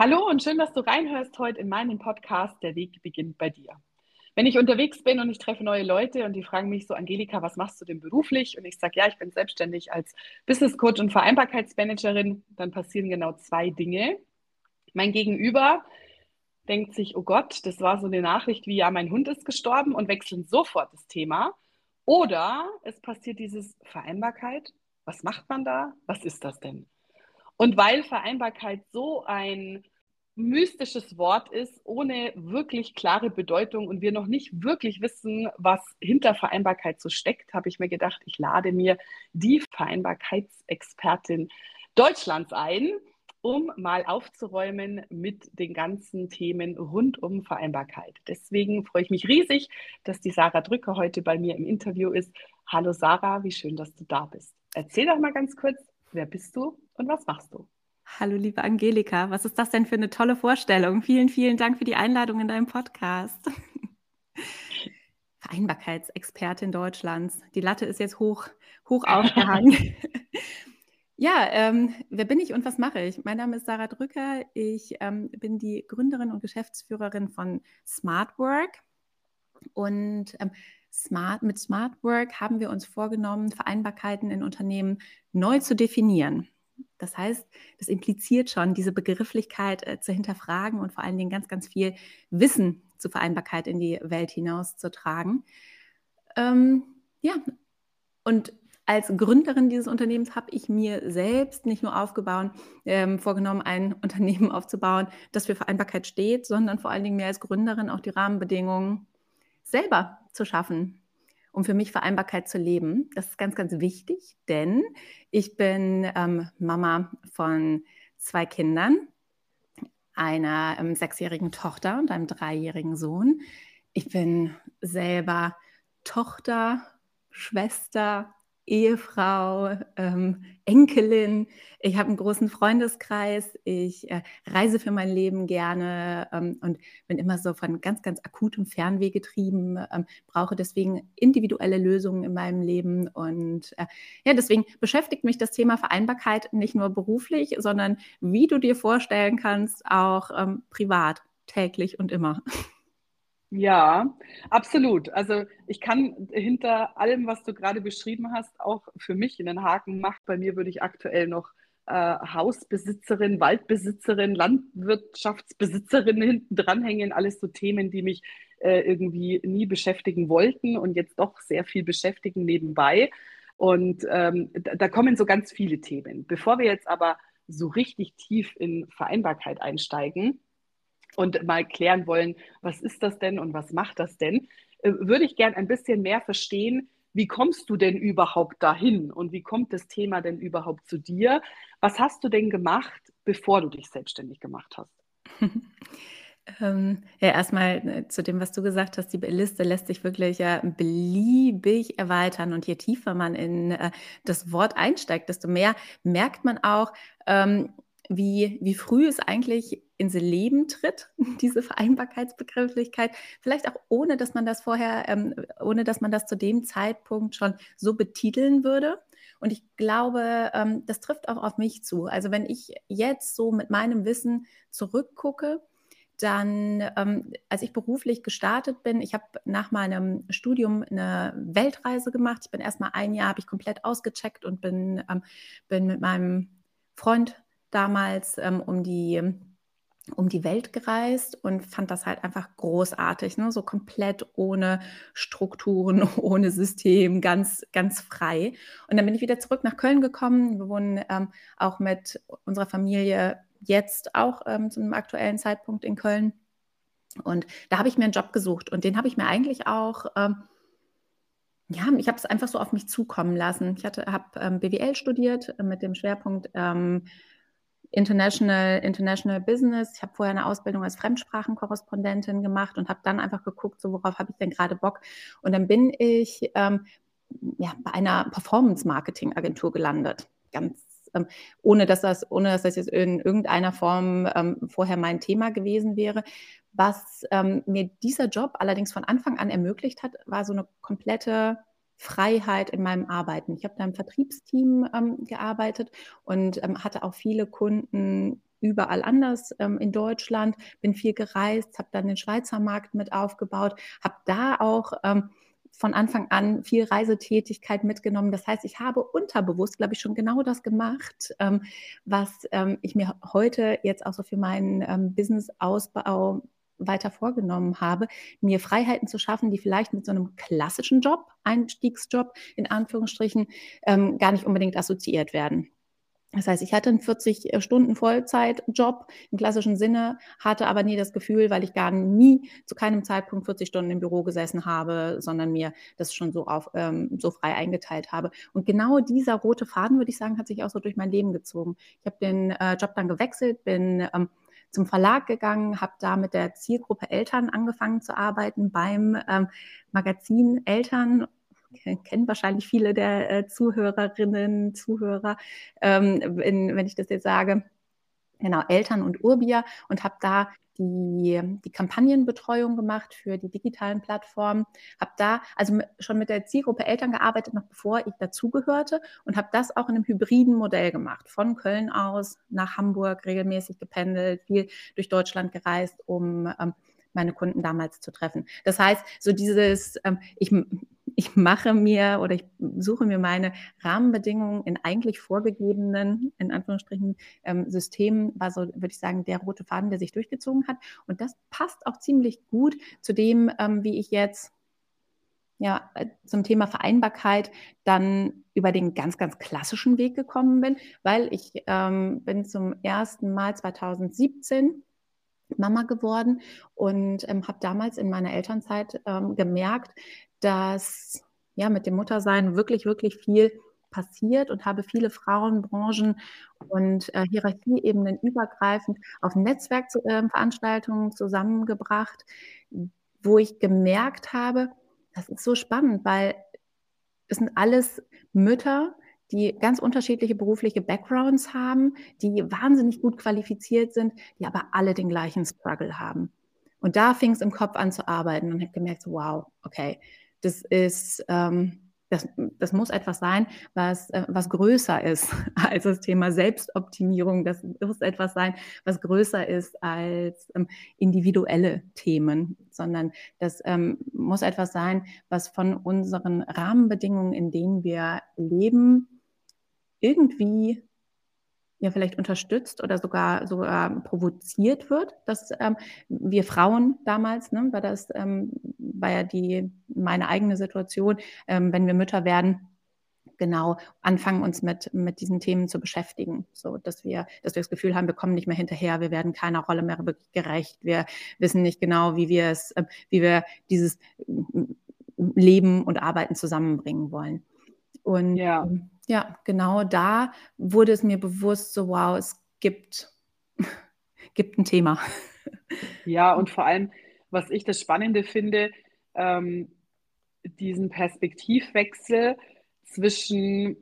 Hallo und schön, dass du reinhörst heute in meinen Podcast Der Weg beginnt bei dir. Wenn ich unterwegs bin und ich treffe neue Leute und die fragen mich so, Angelika, was machst du denn beruflich? Und ich sage, ja, ich bin selbstständig als Business Coach und Vereinbarkeitsmanagerin, dann passieren genau zwei Dinge. Mein Gegenüber denkt sich, oh Gott, das war so eine Nachricht wie, ja, mein Hund ist gestorben und wechseln sofort das Thema. Oder es passiert dieses Vereinbarkeit. Was macht man da? Was ist das denn? Und weil Vereinbarkeit so ein mystisches Wort ist, ohne wirklich klare Bedeutung und wir noch nicht wirklich wissen, was hinter Vereinbarkeit so steckt, habe ich mir gedacht, ich lade mir die Vereinbarkeitsexpertin Deutschlands ein, um mal aufzuräumen mit den ganzen Themen rund um Vereinbarkeit. Deswegen freue ich mich riesig, dass die Sarah Drücker heute bei mir im Interview ist. Hallo Sarah, wie schön, dass du da bist. Erzähl doch mal ganz kurz, wer bist du und was machst du? Hallo, liebe Angelika, was ist das denn für eine tolle Vorstellung? Vielen, vielen Dank für die Einladung in deinem Podcast. Vereinbarkeitsexpertin Deutschlands. Die Latte ist jetzt hoch, hoch aufgehangen. ja, ähm, wer bin ich und was mache ich? Mein Name ist Sarah Drücker. Ich ähm, bin die Gründerin und Geschäftsführerin von Smart Work. Und ähm, Smart, mit Smart Work haben wir uns vorgenommen, Vereinbarkeiten in Unternehmen neu zu definieren. Das heißt, das impliziert schon, diese Begrifflichkeit äh, zu hinterfragen und vor allen Dingen ganz, ganz viel Wissen zur Vereinbarkeit in die Welt hinauszutragen. Ähm, ja, und als Gründerin dieses Unternehmens habe ich mir selbst nicht nur aufgebaut, ähm, vorgenommen, ein Unternehmen aufzubauen, das für Vereinbarkeit steht, sondern vor allen Dingen mir als Gründerin auch die Rahmenbedingungen selber zu schaffen, um für mich Vereinbarkeit zu leben. Das ist ganz, ganz wichtig, denn ich bin ähm, Mama von zwei Kindern, einer ähm, sechsjährigen Tochter und einem dreijährigen Sohn. Ich bin selber Tochter, Schwester, Ehefrau, ähm, Enkelin. Ich habe einen großen Freundeskreis. Ich äh, reise für mein Leben gerne ähm, und bin immer so von ganz, ganz akutem Fernweh getrieben, ähm, brauche deswegen individuelle Lösungen in meinem Leben. Und äh, ja, deswegen beschäftigt mich das Thema Vereinbarkeit nicht nur beruflich, sondern wie du dir vorstellen kannst, auch ähm, privat, täglich und immer. Ja, absolut. Also ich kann hinter allem, was du gerade beschrieben hast, auch für mich in den Haken machen. Bei mir würde ich aktuell noch äh, Hausbesitzerin, Waldbesitzerin, Landwirtschaftsbesitzerin hinten dranhängen. Alles so Themen, die mich äh, irgendwie nie beschäftigen wollten und jetzt doch sehr viel beschäftigen nebenbei. Und ähm, da, da kommen so ganz viele Themen. Bevor wir jetzt aber so richtig tief in Vereinbarkeit einsteigen, und mal klären wollen, was ist das denn und was macht das denn, äh, würde ich gern ein bisschen mehr verstehen, wie kommst du denn überhaupt dahin und wie kommt das Thema denn überhaupt zu dir? Was hast du denn gemacht, bevor du dich selbstständig gemacht hast? ähm, ja, erstmal äh, zu dem, was du gesagt hast, die Liste lässt sich wirklich ja beliebig erweitern und je tiefer man in äh, das Wort einsteigt, desto mehr merkt man auch, ähm, wie, wie früh es eigentlich ins Leben tritt, diese Vereinbarkeitsbegrifflichkeit, vielleicht auch ohne, dass man das vorher, ähm, ohne dass man das zu dem Zeitpunkt schon so betiteln würde. Und ich glaube, ähm, das trifft auch auf mich zu. Also wenn ich jetzt so mit meinem Wissen zurückgucke, dann, ähm, als ich beruflich gestartet bin, ich habe nach meinem Studium eine Weltreise gemacht. Ich bin erst mal ein Jahr, habe ich komplett ausgecheckt und bin, ähm, bin mit meinem Freund damals ähm, um die um die Welt gereist und fand das halt einfach großartig, ne? so komplett ohne Strukturen, ohne System, ganz, ganz frei. Und dann bin ich wieder zurück nach Köln gekommen. Wir wohnen ähm, auch mit unserer Familie jetzt auch ähm, zum aktuellen Zeitpunkt in Köln. Und da habe ich mir einen Job gesucht und den habe ich mir eigentlich auch ähm, ja, ich habe es einfach so auf mich zukommen lassen. Ich habe ähm, BWL studiert mit dem Schwerpunkt ähm, International, International Business. Ich habe vorher eine Ausbildung als Fremdsprachenkorrespondentin gemacht und habe dann einfach geguckt, so worauf habe ich denn gerade Bock. Und dann bin ich ähm, ja, bei einer Performance-Marketing-Agentur gelandet. Ganz ähm, ohne dass das, ohne dass das jetzt in irgendeiner Form ähm, vorher mein Thema gewesen wäre. Was ähm, mir dieser Job allerdings von Anfang an ermöglicht hat, war so eine komplette Freiheit in meinem Arbeiten. Ich habe da im Vertriebsteam ähm, gearbeitet und ähm, hatte auch viele Kunden, überall anders ähm, in Deutschland, bin viel gereist, habe dann den Schweizer Markt mit aufgebaut, habe da auch ähm, von Anfang an viel Reisetätigkeit mitgenommen. Das heißt, ich habe unterbewusst, glaube ich, schon genau das gemacht, ähm, was ähm, ich mir heute jetzt auch so für meinen Business-Ausbau weiter vorgenommen habe, mir Freiheiten zu schaffen, die vielleicht mit so einem klassischen Job, Einstiegsjob in Anführungsstrichen, ähm, gar nicht unbedingt assoziiert werden. Das heißt, ich hatte einen 40 äh, im klassischen Sinne, hatte aber nie das Gefühl, weil ich gar nie zu keinem Zeitpunkt 40 Stunden im Büro gesessen habe, sondern mir das schon so auf ähm, so frei eingeteilt habe. Und genau dieser rote Faden, würde ich sagen, hat sich auch so durch mein Leben gezogen. Ich habe den äh, Job dann gewechselt, bin ähm, zum Verlag gegangen, habe da mit der Zielgruppe Eltern angefangen zu arbeiten beim ähm, Magazin Eltern. Kennen wahrscheinlich viele der äh, Zuhörerinnen, Zuhörer, ähm, wenn, wenn ich das jetzt sage, genau, Eltern und Urbia und habe da die, die Kampagnenbetreuung gemacht für die digitalen Plattformen, habe da also schon mit der Zielgruppe Eltern gearbeitet, noch bevor ich dazugehörte und habe das auch in einem hybriden Modell gemacht, von Köln aus nach Hamburg regelmäßig gependelt, viel durch Deutschland gereist, um ähm, meine Kunden damals zu treffen. Das heißt, so dieses, ähm, ich ich mache mir oder ich suche mir meine Rahmenbedingungen in eigentlich vorgegebenen, in Anführungsstrichen, ähm, Systemen, war so, würde ich sagen, der rote Faden, der sich durchgezogen hat. Und das passt auch ziemlich gut zu dem, ähm, wie ich jetzt ja, äh, zum Thema Vereinbarkeit dann über den ganz, ganz klassischen Weg gekommen bin, weil ich ähm, bin zum ersten Mal 2017 Mama geworden und ähm, habe damals in meiner Elternzeit ähm, gemerkt, dass ja mit dem Muttersein wirklich, wirklich viel passiert und habe viele Frauenbranchen und äh, Hierarchieebenen übergreifend auf Netzwerkveranstaltungen äh, zusammengebracht, wo ich gemerkt habe, das ist so spannend, weil es sind alles Mütter, die ganz unterschiedliche berufliche Backgrounds haben, die wahnsinnig gut qualifiziert sind, die aber alle den gleichen Struggle haben. Und da fing es im Kopf an zu arbeiten und habe gemerkt, wow, okay, das ist, ähm, das, das muss etwas sein, was, äh, was größer ist als das Thema Selbstoptimierung. Das muss etwas sein, was größer ist als ähm, individuelle Themen, sondern das ähm, muss etwas sein, was von unseren Rahmenbedingungen, in denen wir leben, irgendwie ja vielleicht unterstützt oder sogar sogar provoziert wird, dass ähm, wir Frauen damals, ne, war das ähm, war ja die meine eigene Situation, ähm, wenn wir Mütter werden, genau anfangen uns mit mit diesen Themen zu beschäftigen, so dass wir dass wir das Gefühl haben, wir kommen nicht mehr hinterher, wir werden keiner Rolle mehr wirklich gerecht, wir wissen nicht genau, wie wir es, äh, wie wir dieses Leben und Arbeiten zusammenbringen wollen. Und ja. Ja, genau da wurde es mir bewusst, so wow, es gibt, gibt ein Thema. Ja, und vor allem, was ich das Spannende finde, ähm, diesen Perspektivwechsel zwischen,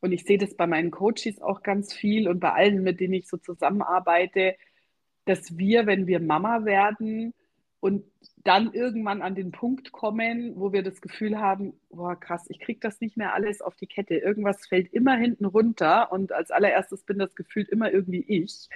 und ich sehe das bei meinen Coaches auch ganz viel und bei allen, mit denen ich so zusammenarbeite, dass wir, wenn wir Mama werden und dann irgendwann an den Punkt kommen, wo wir das Gefühl haben, boah, krass, ich kriege das nicht mehr alles auf die Kette. Irgendwas fällt immer hinten runter und als allererstes bin das gefühlt immer irgendwie ich.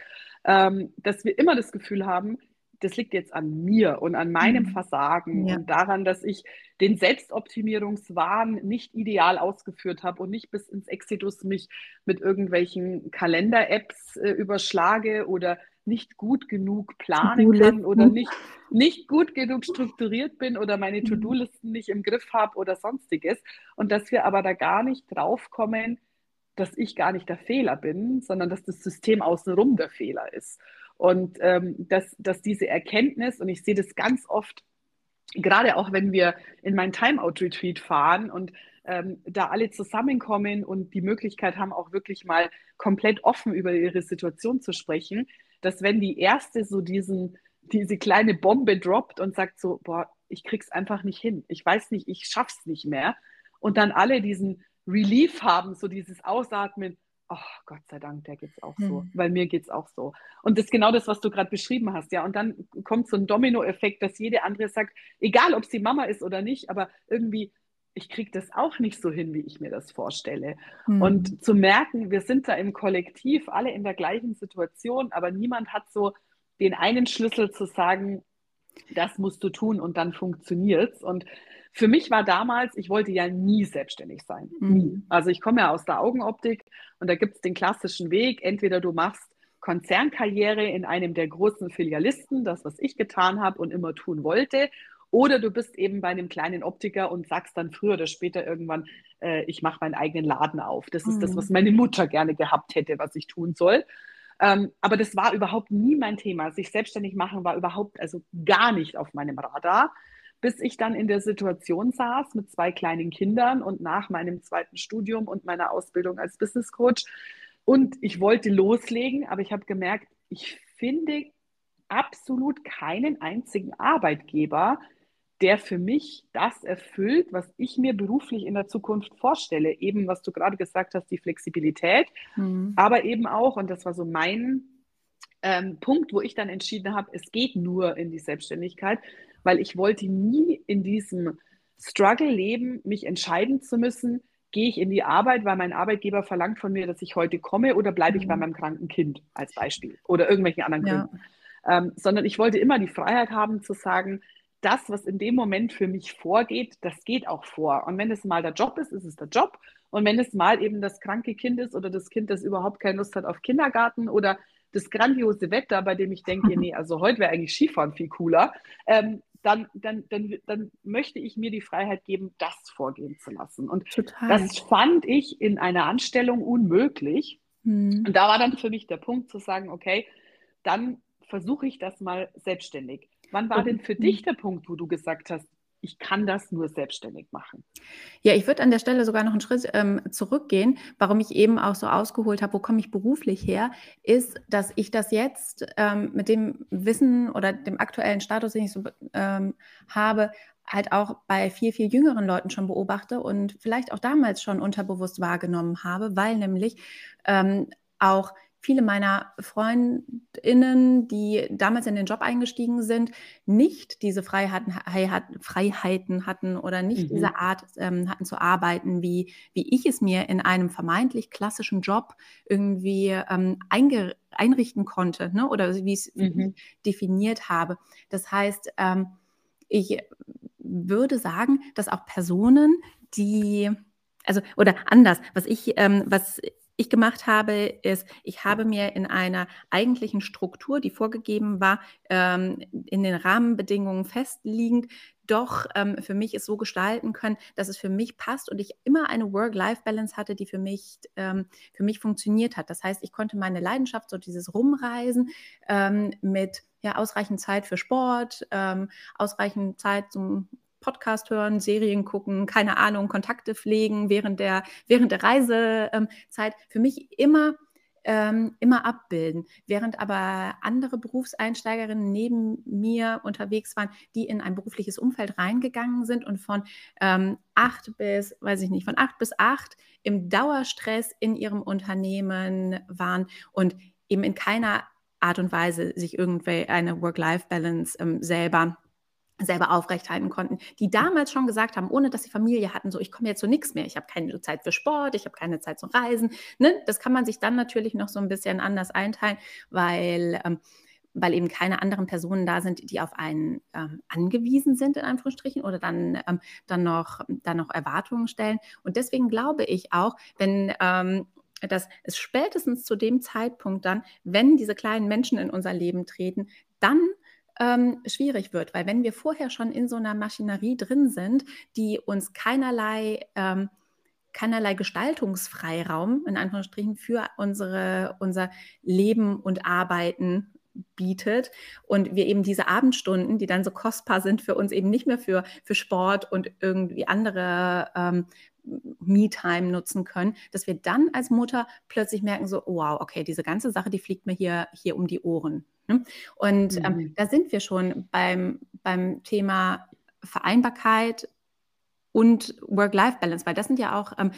Ähm, dass wir immer das Gefühl haben, das liegt jetzt an mir und an meinem mhm. Versagen ja. und daran, dass ich den Selbstoptimierungswahn nicht ideal ausgeführt habe und nicht bis ins Exitus mich mit irgendwelchen Kalender-Apps äh, überschlage oder nicht gut genug planen kann oder nicht, nicht gut genug strukturiert bin oder meine mhm. To-Do-Listen nicht im Griff habe oder sonstiges. Und dass wir aber da gar nicht drauf kommen, dass ich gar nicht der Fehler bin, sondern dass das System außenrum der Fehler ist. Und ähm, dass, dass diese Erkenntnis, und ich sehe das ganz oft, gerade auch wenn wir in mein Timeout-Retreat fahren und ähm, da alle zusammenkommen und die Möglichkeit haben, auch wirklich mal komplett offen über ihre Situation zu sprechen, dass wenn die erste so diesen, diese kleine Bombe droppt und sagt so, boah, ich krieg's einfach nicht hin, ich weiß nicht, ich schaff's nicht mehr, und dann alle diesen Relief haben, so dieses Ausatmen, oh Gott sei Dank, der geht's auch so, mhm. weil mir geht's auch so. Und das ist genau das, was du gerade beschrieben hast, ja. Und dann kommt so ein Dominoeffekt, dass jede andere sagt, egal ob sie Mama ist oder nicht, aber irgendwie ich kriege das auch nicht so hin, wie ich mir das vorstelle. Mhm. Und zu merken, wir sind da im Kollektiv alle in der gleichen Situation, aber niemand hat so den einen Schlüssel zu sagen, das musst du tun und dann funktioniert es. Und für mich war damals, ich wollte ja nie selbstständig sein. Mhm. Nie. Also ich komme ja aus der Augenoptik und da gibt es den klassischen Weg. Entweder du machst Konzernkarriere in einem der großen Filialisten, das, was ich getan habe und immer tun wollte, oder du bist eben bei einem kleinen Optiker und sagst dann früher oder später irgendwann, äh, ich mache meinen eigenen Laden auf. Das ist mhm. das, was meine Mutter gerne gehabt hätte, was ich tun soll. Ähm, aber das war überhaupt nie mein Thema. Sich selbstständig machen war überhaupt, also gar nicht auf meinem Radar, bis ich dann in der Situation saß mit zwei kleinen Kindern und nach meinem zweiten Studium und meiner Ausbildung als Business Coach. Und ich wollte loslegen, aber ich habe gemerkt, ich finde absolut keinen einzigen Arbeitgeber, der für mich das erfüllt, was ich mir beruflich in der Zukunft vorstelle. Eben, was du gerade gesagt hast, die Flexibilität, mhm. aber eben auch, und das war so mein ähm, Punkt, wo ich dann entschieden habe, es geht nur in die Selbstständigkeit, weil ich wollte nie in diesem Struggle leben, mich entscheiden zu müssen, gehe ich in die Arbeit, weil mein Arbeitgeber verlangt von mir, dass ich heute komme oder bleibe ich mhm. bei meinem kranken Kind als Beispiel oder irgendwelchen anderen ja. Gründen. Ähm, sondern ich wollte immer die Freiheit haben zu sagen, das, was in dem Moment für mich vorgeht, das geht auch vor. Und wenn es mal der Job ist, ist es der Job. Und wenn es mal eben das kranke Kind ist oder das Kind, das überhaupt keine Lust hat auf Kindergarten oder das grandiose Wetter, bei dem ich denke, nee, also heute wäre eigentlich Skifahren viel cooler, ähm, dann, dann, dann, dann möchte ich mir die Freiheit geben, das vorgehen zu lassen. Und Total. das fand ich in einer Anstellung unmöglich. Mhm. Und da war dann für mich der Punkt zu sagen, okay, dann versuche ich das mal selbstständig. Wann war denn für dich der Punkt, wo du gesagt hast, ich kann das nur selbstständig machen. Ja, ich würde an der Stelle sogar noch einen Schritt ähm, zurückgehen. Warum ich eben auch so ausgeholt habe, wo komme ich beruflich her, ist, dass ich das jetzt ähm, mit dem Wissen oder dem aktuellen Status, den ich so ähm, habe, halt auch bei viel, viel jüngeren Leuten schon beobachte und vielleicht auch damals schon unterbewusst wahrgenommen habe, weil nämlich ähm, auch viele meiner Freundinnen, die damals in den Job eingestiegen sind, nicht diese Freiheiten, Freiheiten hatten oder nicht mhm. diese Art ähm, hatten zu arbeiten, wie, wie ich es mir in einem vermeintlich klassischen Job irgendwie ähm, einrichten konnte ne? oder wie ich es mhm. definiert habe. Das heißt, ähm, ich würde sagen, dass auch Personen, die also oder anders, was ich, ähm, was ich gemacht habe, ist, ich habe mir in einer eigentlichen Struktur, die vorgegeben war, ähm, in den Rahmenbedingungen festliegend, doch ähm, für mich es so gestalten können, dass es für mich passt und ich immer eine Work-Life-Balance hatte, die für mich, ähm, für mich funktioniert hat. Das heißt, ich konnte meine Leidenschaft, so dieses Rumreisen ähm, mit ja, ausreichend Zeit für Sport, ähm, ausreichend Zeit zum Podcast hören, Serien gucken, keine Ahnung, Kontakte pflegen während der, während der Reisezeit für mich immer ähm, immer abbilden. Während aber andere Berufseinsteigerinnen neben mir unterwegs waren, die in ein berufliches Umfeld reingegangen sind und von ähm, acht bis, weiß ich nicht, von acht bis acht im Dauerstress in ihrem Unternehmen waren und eben in keiner Art und Weise sich irgendwie eine Work-Life-Balance ähm, selber selber aufrechthalten konnten, die damals schon gesagt haben, ohne dass sie Familie hatten, so ich komme jetzt so nichts mehr, ich habe keine Zeit für Sport, ich habe keine Zeit zum Reisen. Ne? Das kann man sich dann natürlich noch so ein bisschen anders einteilen, weil, ähm, weil eben keine anderen Personen da sind, die auf einen ähm, angewiesen sind, in Anführungsstrichen, oder dann, ähm, dann, noch, dann noch Erwartungen stellen. Und deswegen glaube ich auch, wenn ähm, dass es spätestens zu dem Zeitpunkt dann, wenn diese kleinen Menschen in unser Leben treten, dann ähm, schwierig wird, weil wenn wir vorher schon in so einer Maschinerie drin sind, die uns keinerlei ähm, keinerlei Gestaltungsfreiraum in Anführungsstrichen für unsere, unser Leben und Arbeiten bietet und wir eben diese Abendstunden, die dann so kostbar sind für uns, eben nicht mehr für, für Sport und irgendwie andere ähm, Me-Time nutzen können, dass wir dann als Mutter plötzlich merken, so, wow, okay, diese ganze Sache, die fliegt mir hier, hier um die Ohren. Ne? Und ähm, mhm. ähm, da sind wir schon beim, beim Thema Vereinbarkeit und Work-Life-Balance, weil das sind ja auch ähm,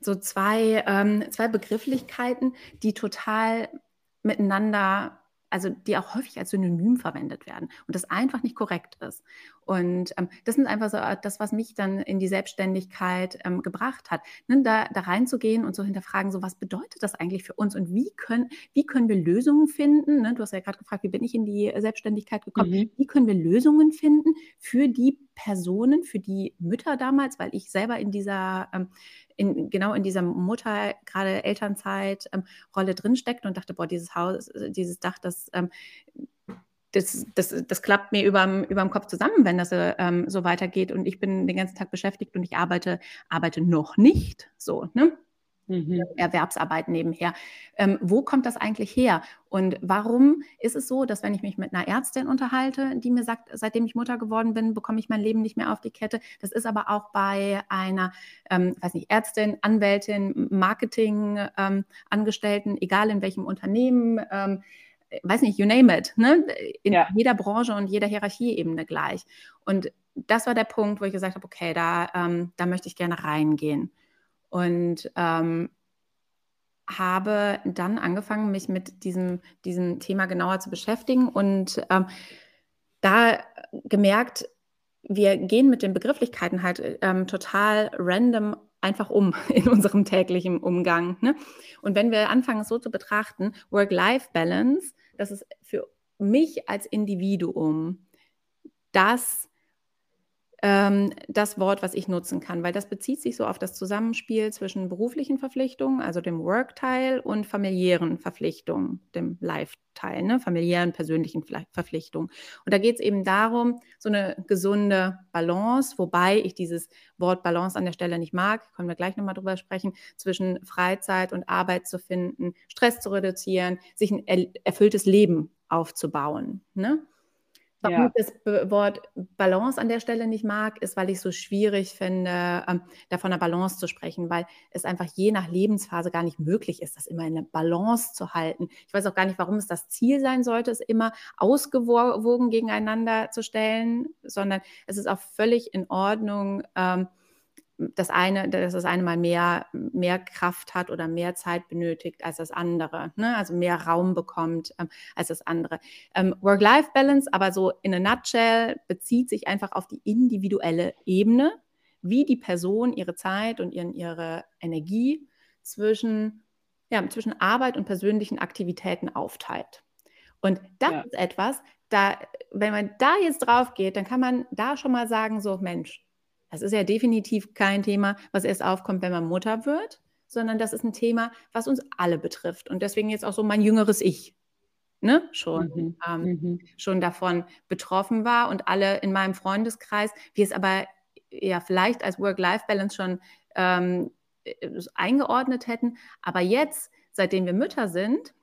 so zwei, ähm, zwei Begrifflichkeiten, die total miteinander also die auch häufig als Synonym verwendet werden und das einfach nicht korrekt ist. Und ähm, das sind einfach so äh, das, was mich dann in die Selbstständigkeit ähm, gebracht hat, ne, da, da reinzugehen und so hinterfragen, so was bedeutet das eigentlich für uns und wie können, wie können wir Lösungen finden? Ne? Du hast ja gerade gefragt, wie bin ich in die Selbstständigkeit gekommen? Mhm. Wie können wir Lösungen finden für die Personen, für die Mütter damals, weil ich selber in dieser, ähm, in, genau in dieser Mutter, gerade Elternzeit, ähm, Rolle drinsteckt und dachte, boah, dieses Haus, dieses Dach, das, ähm, das, das, das klappt mir überm, überm Kopf zusammen, wenn das ähm, so weitergeht. Und ich bin den ganzen Tag beschäftigt und ich arbeite, arbeite noch nicht so, ne? Mhm. Erwerbsarbeit nebenher. Ähm, wo kommt das eigentlich her? Und warum ist es so, dass wenn ich mich mit einer Ärztin unterhalte, die mir sagt, seitdem ich Mutter geworden bin, bekomme ich mein Leben nicht mehr auf die Kette. Das ist aber auch bei einer, ähm, weiß nicht, Ärztin, Anwältin, Marketing-Angestellten, ähm, egal in welchem Unternehmen, ähm, weiß nicht, you name it, ne? in ja. jeder Branche und jeder Hierarchieebene gleich. Und das war der Punkt, wo ich gesagt habe, okay, da, ähm, da möchte ich gerne reingehen. Und ähm, habe dann angefangen, mich mit diesem, diesem Thema genauer zu beschäftigen und ähm, da gemerkt, wir gehen mit den Begrifflichkeiten halt ähm, total random einfach um in unserem täglichen Umgang. Ne? Und wenn wir anfangen, es so zu betrachten, Work-Life-Balance, das ist für mich als Individuum das, ähm, das Wort, was ich nutzen kann, weil das bezieht sich so auf das Zusammenspiel zwischen beruflichen Verpflichtungen, also dem Work-Teil, und familiären Verpflichtungen, dem Life-Teil, ne? familiären, persönlichen Verpflichtungen. Und da geht es eben darum, so eine gesunde Balance, wobei ich dieses Wort Balance an der Stelle nicht mag, können wir gleich nochmal drüber sprechen, zwischen Freizeit und Arbeit zu finden, Stress zu reduzieren, sich ein erfülltes Leben aufzubauen. Ne? Warum ja. ich das Wort Balance an der Stelle nicht mag, ist, weil ich es so schwierig finde, ähm, da von einer Balance zu sprechen, weil es einfach je nach Lebensphase gar nicht möglich ist, das immer in einer Balance zu halten. Ich weiß auch gar nicht, warum es das Ziel sein sollte, es immer ausgewogen gegeneinander zu stellen, sondern es ist auch völlig in Ordnung, ähm, das eine, dass das eine mal mehr, mehr Kraft hat oder mehr Zeit benötigt als das andere, ne? also mehr Raum bekommt ähm, als das andere. Ähm, Work-Life-Balance, aber so in a nutshell, bezieht sich einfach auf die individuelle Ebene, wie die Person ihre Zeit und ihren, ihre Energie zwischen, ja, zwischen Arbeit und persönlichen Aktivitäten aufteilt. Und das ja. ist etwas, da, wenn man da jetzt drauf geht, dann kann man da schon mal sagen, so Mensch, das ist ja definitiv kein Thema, was erst aufkommt, wenn man Mutter wird, sondern das ist ein Thema, was uns alle betrifft. Und deswegen jetzt auch so mein jüngeres Ich. Ne, schon, mhm. Ähm, mhm. schon davon betroffen war und alle in meinem Freundeskreis, wir es aber ja vielleicht als Work-Life-Balance schon ähm, äh, eingeordnet hätten. Aber jetzt, seitdem wir Mütter sind,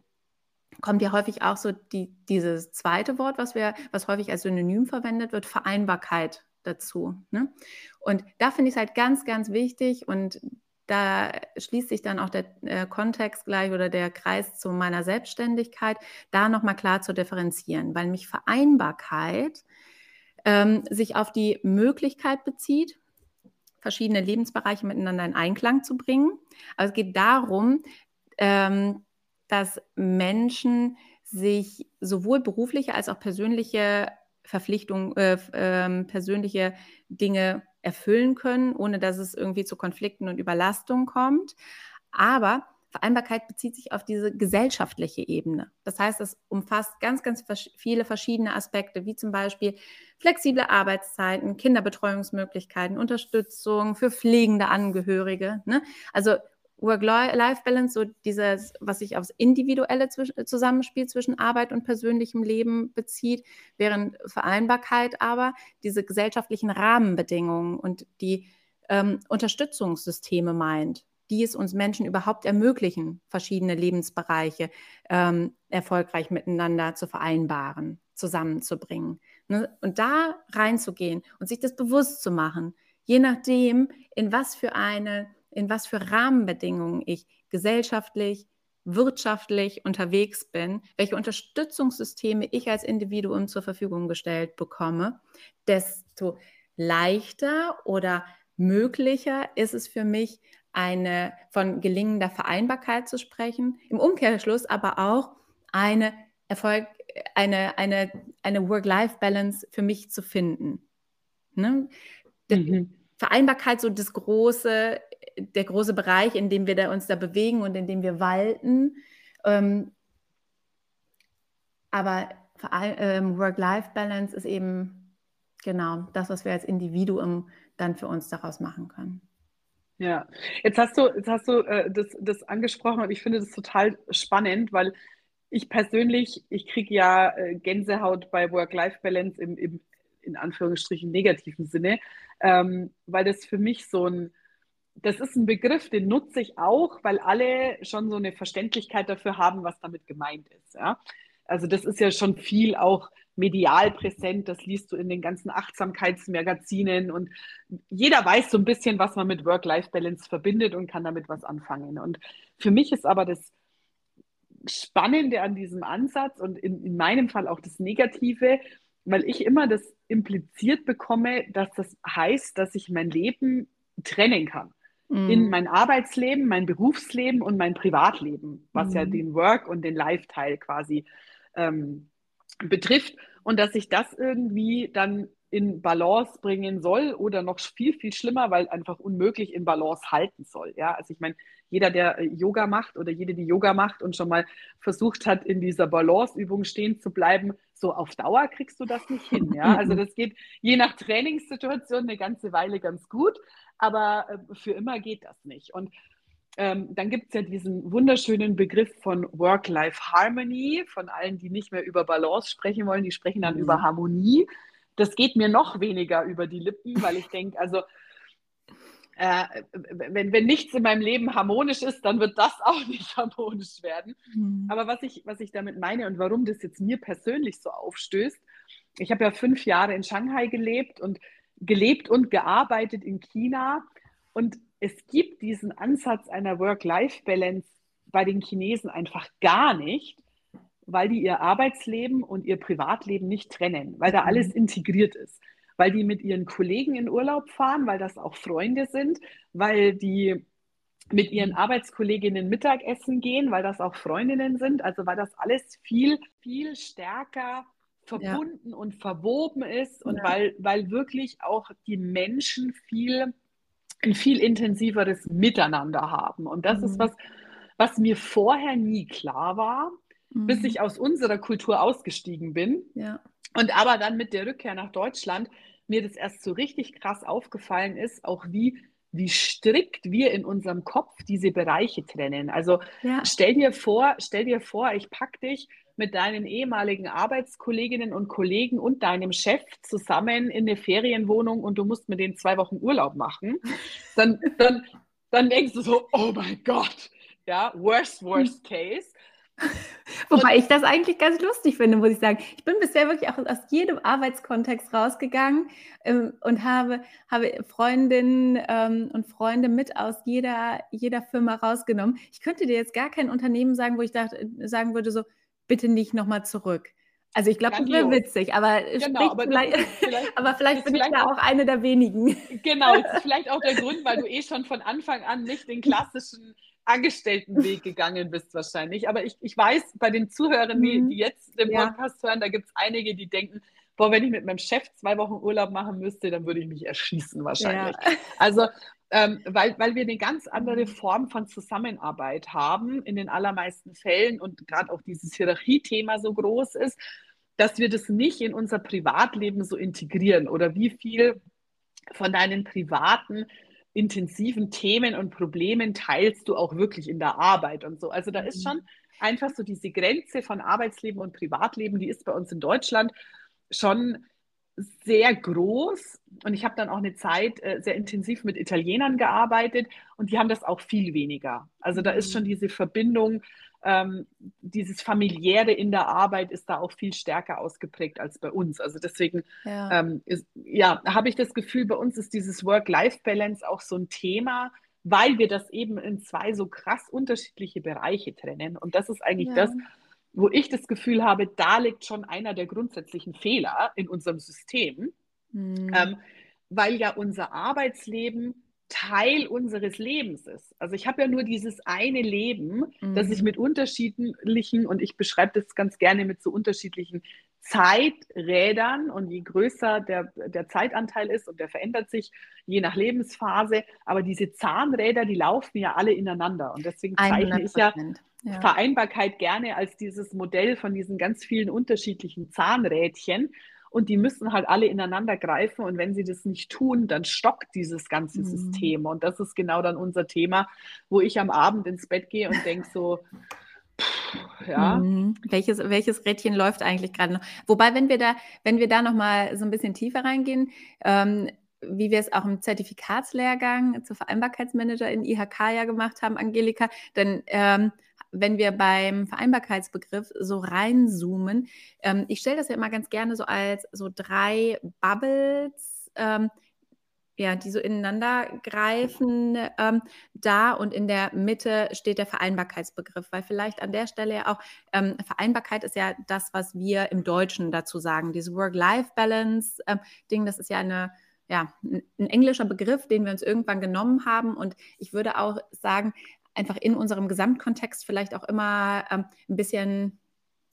kommt ja häufig auch so die, dieses zweite Wort, was wir, was häufig als Synonym verwendet wird, Vereinbarkeit dazu. Ne? Und da finde ich es halt ganz, ganz wichtig und da schließt sich dann auch der äh, Kontext gleich oder der Kreis zu meiner Selbstständigkeit, da nochmal klar zu differenzieren, weil mich Vereinbarkeit ähm, sich auf die Möglichkeit bezieht, verschiedene Lebensbereiche miteinander in Einklang zu bringen. Aber es geht darum, ähm, dass Menschen sich sowohl berufliche als auch persönliche Verpflichtungen, äh, äh, persönliche Dinge erfüllen können, ohne dass es irgendwie zu Konflikten und Überlastungen kommt. Aber Vereinbarkeit bezieht sich auf diese gesellschaftliche Ebene. Das heißt, es umfasst ganz, ganz viele verschiedene Aspekte, wie zum Beispiel flexible Arbeitszeiten, Kinderbetreuungsmöglichkeiten, Unterstützung für pflegende Angehörige. Ne? Also Work-Life-Balance, so dieses, was sich aufs individuelle Zusammenspiel zwischen Arbeit und persönlichem Leben bezieht, während Vereinbarkeit aber diese gesellschaftlichen Rahmenbedingungen und die ähm, Unterstützungssysteme meint, die es uns Menschen überhaupt ermöglichen, verschiedene Lebensbereiche ähm, erfolgreich miteinander zu vereinbaren, zusammenzubringen. Ne? Und da reinzugehen und sich das bewusst zu machen, je nachdem, in was für eine in was für Rahmenbedingungen ich gesellschaftlich, wirtschaftlich unterwegs bin, welche Unterstützungssysteme ich als Individuum zur Verfügung gestellt bekomme, desto leichter oder möglicher ist es für mich, eine von gelingender Vereinbarkeit zu sprechen, im Umkehrschluss aber auch eine Erfolg, eine, eine, eine Work-Life-Balance für mich zu finden. Ne? Mhm. Vereinbarkeit, so das große, der große Bereich, in dem wir da uns da bewegen und in dem wir walten. Ähm, aber ähm, Work-Life-Balance ist eben genau das, was wir als Individuum dann für uns daraus machen können. Ja, jetzt hast du, jetzt hast du äh, das, das angesprochen und ich finde das total spannend, weil ich persönlich, ich kriege ja äh, Gänsehaut bei Work-Life-Balance im, im, in Anführungsstrichen negativen Sinne, ähm, weil das für mich so ein, das ist ein Begriff, den nutze ich auch, weil alle schon so eine Verständlichkeit dafür haben, was damit gemeint ist. Ja? Also das ist ja schon viel auch medial präsent, das liest du in den ganzen Achtsamkeitsmagazinen und jeder weiß so ein bisschen, was man mit Work-Life-Balance verbindet und kann damit was anfangen. Und für mich ist aber das Spannende an diesem Ansatz und in, in meinem Fall auch das Negative, weil ich immer das impliziert bekomme, dass das heißt, dass ich mein Leben trennen kann. Mm. In mein Arbeitsleben, mein Berufsleben und mein Privatleben, was mm. ja den Work- und den Life-Teil quasi ähm, betrifft. Und dass ich das irgendwie dann in Balance bringen soll oder noch viel, viel schlimmer, weil einfach unmöglich in Balance halten soll. Ja, also ich meine, jeder, der äh, Yoga macht oder jede, die Yoga macht und schon mal versucht hat, in dieser Balanceübung stehen zu bleiben, so auf Dauer kriegst du das nicht hin. Ja, also das geht je nach Trainingssituation eine ganze Weile ganz gut, aber äh, für immer geht das nicht. Und ähm, dann gibt es ja diesen wunderschönen Begriff von Work-Life-Harmony, von allen, die nicht mehr über Balance sprechen wollen, die sprechen dann mhm. über Harmonie. Das geht mir noch weniger über die Lippen, weil ich denke, also äh, wenn, wenn nichts in meinem Leben harmonisch ist, dann wird das auch nicht harmonisch werden. Mhm. Aber was ich, was ich damit meine und warum das jetzt mir persönlich so aufstößt, ich habe ja fünf Jahre in Shanghai gelebt und gelebt und gearbeitet in China. Und es gibt diesen Ansatz einer Work-Life-Balance bei den Chinesen einfach gar nicht, weil die ihr Arbeitsleben und ihr Privatleben nicht trennen, weil da mhm. alles integriert ist, weil die mit ihren Kollegen in Urlaub fahren, weil das auch Freunde sind, weil die mit ihren. Arbeitskolleginnen Mittagessen gehen, weil das auch Freundinnen sind, also weil das alles viel, viel stärker verbunden ja. und verwoben ist und ja. weil, weil wirklich auch die Menschen viel ein viel intensiveres Miteinander haben. Und das mhm. ist was, was mir vorher nie klar war, mhm. bis ich aus unserer Kultur ausgestiegen bin. Ja. Und aber dann mit der Rückkehr nach Deutschland mir das erst so richtig krass aufgefallen ist, auch wie wie strikt wir in unserem Kopf diese Bereiche trennen. Also ja. stell dir vor, stell dir vor, ich pack dich mit deinen ehemaligen Arbeitskolleginnen und Kollegen und deinem Chef zusammen in eine Ferienwohnung und du musst mit denen zwei Wochen Urlaub machen, dann, dann, dann denkst du so, oh mein Gott, ja, worst, worst case. Wobei und, ich das eigentlich ganz lustig finde, muss ich sagen. Ich bin bisher wirklich auch aus jedem Arbeitskontext rausgegangen ähm, und habe, habe Freundinnen ähm, und Freunde mit aus jeder, jeder Firma rausgenommen. Ich könnte dir jetzt gar kein Unternehmen sagen, wo ich dachte, sagen würde, so, bitte nicht nochmal zurück. Also ich glaube, das wäre witzig, aber, genau, aber vielleicht, vielleicht, aber vielleicht bin vielleicht ich da auch eine der wenigen. Genau, das ist vielleicht auch der Grund, weil du eh schon von Anfang an nicht den klassischen Angestelltenweg gegangen bist wahrscheinlich. Aber ich, ich weiß, bei den Zuhörern, die, mhm. die jetzt den Podcast ja. hören, da gibt es einige, die denken, boah, wenn ich mit meinem Chef zwei Wochen Urlaub machen müsste, dann würde ich mich erschießen wahrscheinlich. Ja. Also ähm, weil, weil wir eine ganz andere. Form von Zusammenarbeit haben in den allermeisten Fällen und gerade auch dieses Hierarchiethema so groß ist, dass wir das nicht in unser Privatleben so integrieren oder wie viel von deinen privaten intensiven Themen und Problemen teilst du auch wirklich in der Arbeit und so. Also da ist mhm. schon einfach so diese Grenze von Arbeitsleben und Privatleben, die ist bei uns in Deutschland schon sehr groß und ich habe dann auch eine Zeit äh, sehr intensiv mit Italienern gearbeitet und die haben das auch viel weniger. Also da ist schon mhm. diese Verbindung, ähm, dieses familiäre in der Arbeit ist da auch viel stärker ausgeprägt als bei uns. Also deswegen, ja, ähm, ja habe ich das Gefühl, bei uns ist dieses Work-Life-Balance auch so ein Thema, weil wir das eben in zwei so krass unterschiedliche Bereiche trennen. Und das ist eigentlich ja. das, wo ich das Gefühl habe, da liegt schon einer der grundsätzlichen Fehler in unserem System, mhm. ähm, weil ja unser Arbeitsleben Teil unseres Lebens ist. Also ich habe ja nur dieses eine Leben, mhm. das ich mhm. mit unterschiedlichen, und ich beschreibe das ganz gerne mit so unterschiedlichen Zeiträdern und je größer der, der Zeitanteil ist und der verändert sich je nach Lebensphase, aber diese Zahnräder, die laufen ja alle ineinander und deswegen zeichne ich ja, ja, Vereinbarkeit gerne als dieses Modell von diesen ganz vielen unterschiedlichen Zahnrädchen und die müssen halt alle ineinander greifen und wenn sie das nicht tun, dann stockt dieses ganze mhm. System und das ist genau dann unser Thema, wo ich am Abend ins Bett gehe und denke so, ja. Mhm. Welches, welches Rädchen läuft eigentlich gerade noch? Wobei, wenn wir da, wenn wir da noch mal so ein bisschen tiefer reingehen, ähm, wie wir es auch im Zertifikatslehrgang zur Vereinbarkeitsmanager in IHK ja gemacht haben, Angelika, dann ähm, wenn wir beim Vereinbarkeitsbegriff so reinzoomen, ähm, ich stelle das ja immer ganz gerne so als so drei Bubbles ähm, ja, die so ineinander greifen ähm, da und in der Mitte steht der Vereinbarkeitsbegriff, weil vielleicht an der Stelle ja auch ähm, Vereinbarkeit ist ja das, was wir im Deutschen dazu sagen, diese Work-Life-Balance-Ding, ähm, das ist ja eine ja, ein englischer Begriff, den wir uns irgendwann genommen haben. Und ich würde auch sagen, einfach in unserem Gesamtkontext vielleicht auch immer ähm, ein bisschen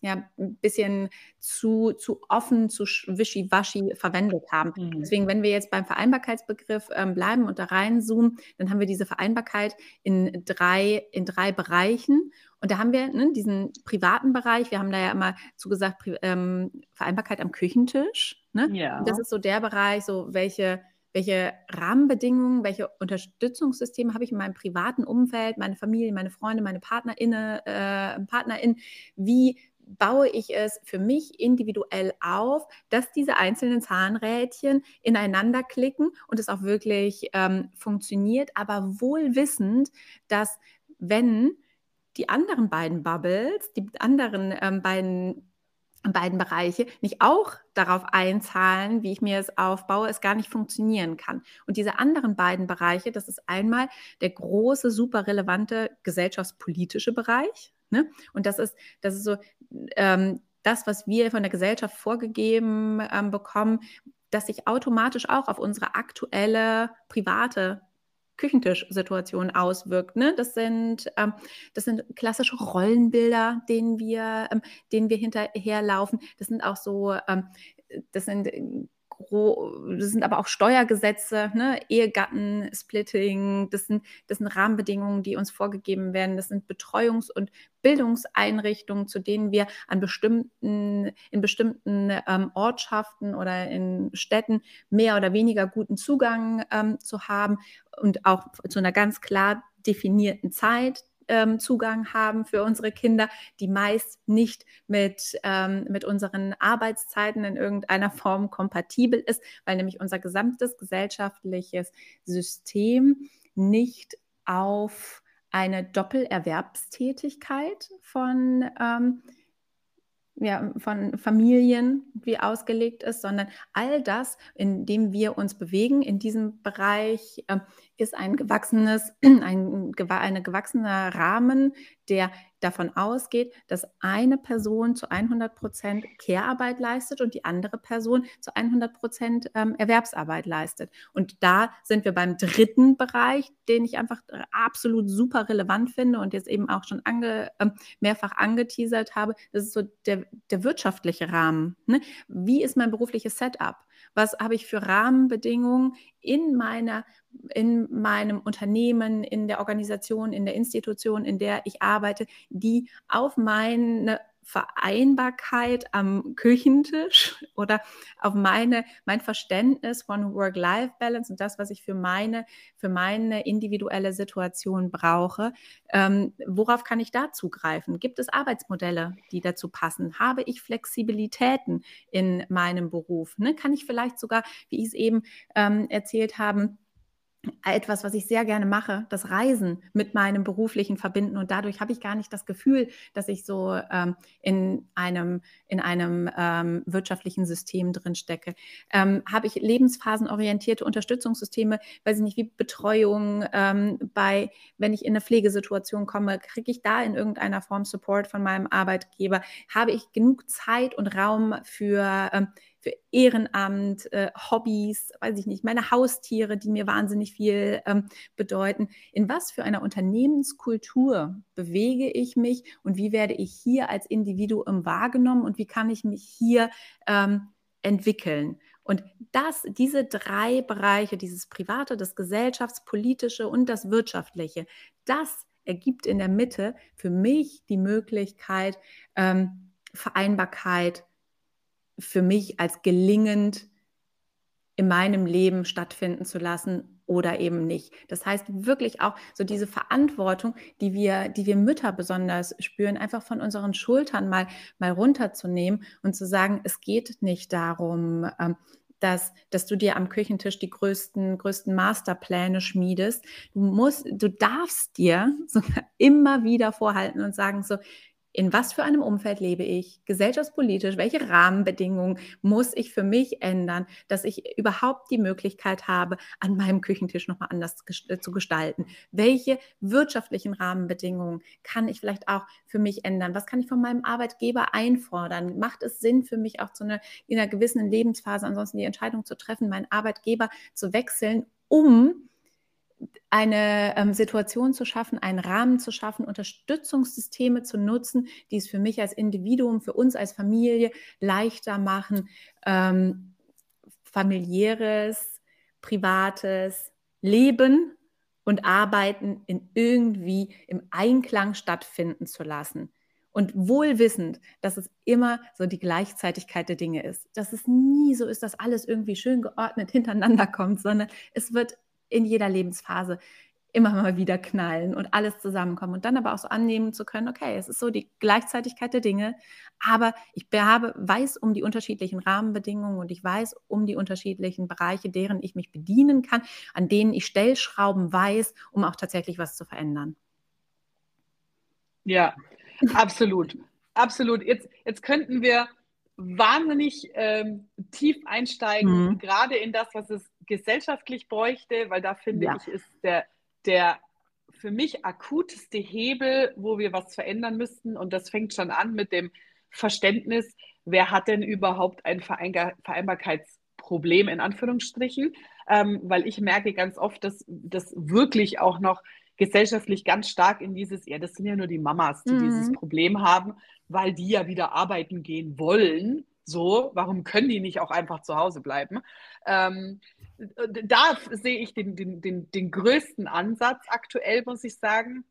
ja, ein bisschen zu, zu offen, zu wischiwaschi verwendet haben. Mhm. Deswegen, wenn wir jetzt beim Vereinbarkeitsbegriff ähm, bleiben und da reinzoomen, dann haben wir diese Vereinbarkeit in drei, in drei Bereichen. Und da haben wir ne, diesen privaten Bereich, wir haben da ja immer zugesagt, ähm, Vereinbarkeit am Küchentisch. Ne? Ja. das ist so der Bereich, so welche welche Rahmenbedingungen, welche Unterstützungssysteme habe ich in meinem privaten Umfeld, meine Familie, meine Freunde, meine Partnerinnen, äh, Partnerin, wie baue ich es für mich individuell auf, dass diese einzelnen Zahnrädchen ineinander klicken und es auch wirklich ähm, funktioniert, aber wohl wissend, dass wenn die anderen beiden Bubbles, die anderen ähm, beiden beiden Bereiche nicht auch darauf einzahlen, wie ich mir es aufbaue, es gar nicht funktionieren kann. Und diese anderen beiden Bereiche, das ist einmal der große, super relevante gesellschaftspolitische Bereich, Ne? Und das ist, das ist so ähm, das, was wir von der Gesellschaft vorgegeben ähm, bekommen, dass sich automatisch auch auf unsere aktuelle private Küchentischsituation auswirkt. Ne? Das, sind, ähm, das sind klassische Rollenbilder, denen wir, ähm, denen wir hinterherlaufen. Das sind auch so, ähm, das sind das sind aber auch Steuergesetze, ne? Ehegattensplitting, das sind, das sind Rahmenbedingungen, die uns vorgegeben werden. Das sind Betreuungs- und Bildungseinrichtungen, zu denen wir an bestimmten, in bestimmten ähm, Ortschaften oder in Städten mehr oder weniger guten Zugang ähm, zu haben und auch zu einer ganz klar definierten Zeit ähm, Zugang haben für unsere Kinder, die meist nicht mit, ähm, mit unseren Arbeitszeiten in irgendeiner Form kompatibel ist, weil nämlich unser gesamtes gesellschaftliches System nicht auf eine Doppelerwerbstätigkeit von ähm, ja, von Familien wie ausgelegt ist, sondern all das, in dem wir uns bewegen, in diesem Bereich, äh, ist ein gewachsenes, ein, ein gewachsener Rahmen, der davon ausgeht, dass eine Person zu 100 Prozent Care-Arbeit leistet und die andere Person zu 100 Prozent ähm, Erwerbsarbeit leistet. Und da sind wir beim dritten Bereich, den ich einfach absolut super relevant finde und jetzt eben auch schon ange, äh, mehrfach angeteasert habe. Das ist so der, der wirtschaftliche Rahmen. Ne? Wie ist mein berufliches Setup? Was habe ich für Rahmenbedingungen in meiner in meinem Unternehmen, in der Organisation, in der Institution, in der ich arbeite, die auf meine Vereinbarkeit am Küchentisch oder auf meine, mein Verständnis von Work-Life-Balance und das, was ich für meine, für meine individuelle Situation brauche. Ähm, worauf kann ich da zugreifen? Gibt es Arbeitsmodelle, die dazu passen? Habe ich Flexibilitäten in meinem Beruf? Ne? Kann ich vielleicht sogar, wie ich es eben ähm, erzählt habe, etwas, was ich sehr gerne mache, das Reisen mit meinem beruflichen verbinden. Und dadurch habe ich gar nicht das Gefühl, dass ich so ähm, in einem, in einem ähm, wirtschaftlichen System drin stecke. Ähm, habe ich lebensphasenorientierte Unterstützungssysteme, weiß ich nicht, wie Betreuung ähm, bei, wenn ich in eine Pflegesituation komme, kriege ich da in irgendeiner Form Support von meinem Arbeitgeber? Habe ich genug Zeit und Raum für ähm, für Ehrenamt, äh, Hobbys, weiß ich nicht, meine Haustiere, die mir wahnsinnig viel ähm, bedeuten. In was für einer Unternehmenskultur bewege ich mich und wie werde ich hier als Individuum wahrgenommen und wie kann ich mich hier ähm, entwickeln? Und das, diese drei Bereiche, dieses Private, das Gesellschaftspolitische und das Wirtschaftliche, das ergibt in der Mitte für mich die Möglichkeit, ähm, Vereinbarkeit für mich als gelingend in meinem Leben stattfinden zu lassen oder eben nicht. Das heißt wirklich auch so diese Verantwortung, die wir, die wir Mütter besonders spüren, einfach von unseren Schultern mal, mal runterzunehmen und zu sagen, es geht nicht darum, ähm, dass, dass du dir am Küchentisch die größten, größten Masterpläne schmiedest. Du musst, du darfst dir sogar immer wieder vorhalten und sagen so, in was für einem Umfeld lebe ich, gesellschaftspolitisch, welche Rahmenbedingungen muss ich für mich ändern, dass ich überhaupt die Möglichkeit habe, an meinem Küchentisch nochmal anders äh, zu gestalten. Welche wirtschaftlichen Rahmenbedingungen kann ich vielleicht auch für mich ändern? Was kann ich von meinem Arbeitgeber einfordern? Macht es Sinn für mich auch zu einer, in einer gewissen Lebensphase ansonsten die Entscheidung zu treffen, meinen Arbeitgeber zu wechseln, um eine ähm, Situation zu schaffen, einen Rahmen zu schaffen, Unterstützungssysteme zu nutzen, die es für mich als Individuum, für uns als Familie leichter machen, ähm, familiäres, privates Leben und Arbeiten in irgendwie im Einklang stattfinden zu lassen. Und wohl wissend, dass es immer so die Gleichzeitigkeit der Dinge ist. Dass es nie so ist, dass alles irgendwie schön geordnet hintereinander kommt, sondern es wird in jeder Lebensphase immer mal wieder knallen und alles zusammenkommen und dann aber auch so annehmen zu können, okay, es ist so die Gleichzeitigkeit der Dinge, aber ich habe, weiß um die unterschiedlichen Rahmenbedingungen und ich weiß um die unterschiedlichen Bereiche, deren ich mich bedienen kann, an denen ich Stellschrauben weiß, um auch tatsächlich was zu verändern. Ja, absolut. absolut. Jetzt, jetzt könnten wir wahnsinnig ähm, tief einsteigen, mhm. gerade in das, was es gesellschaftlich bräuchte, weil da finde ja. ich, ist der, der für mich akuteste Hebel, wo wir was verändern müssten. Und das fängt schon an mit dem Verständnis, wer hat denn überhaupt ein Vereinbarkeitsproblem in Anführungsstrichen? Ähm, weil ich merke ganz oft, dass das wirklich auch noch gesellschaftlich ganz stark in dieses, ja, das sind ja nur die Mamas, die mhm. dieses Problem haben, weil die ja wieder arbeiten gehen wollen. So, warum können die nicht auch einfach zu Hause bleiben? Ähm, da sehe ich den, den, den, den größten Ansatz aktuell, muss ich sagen.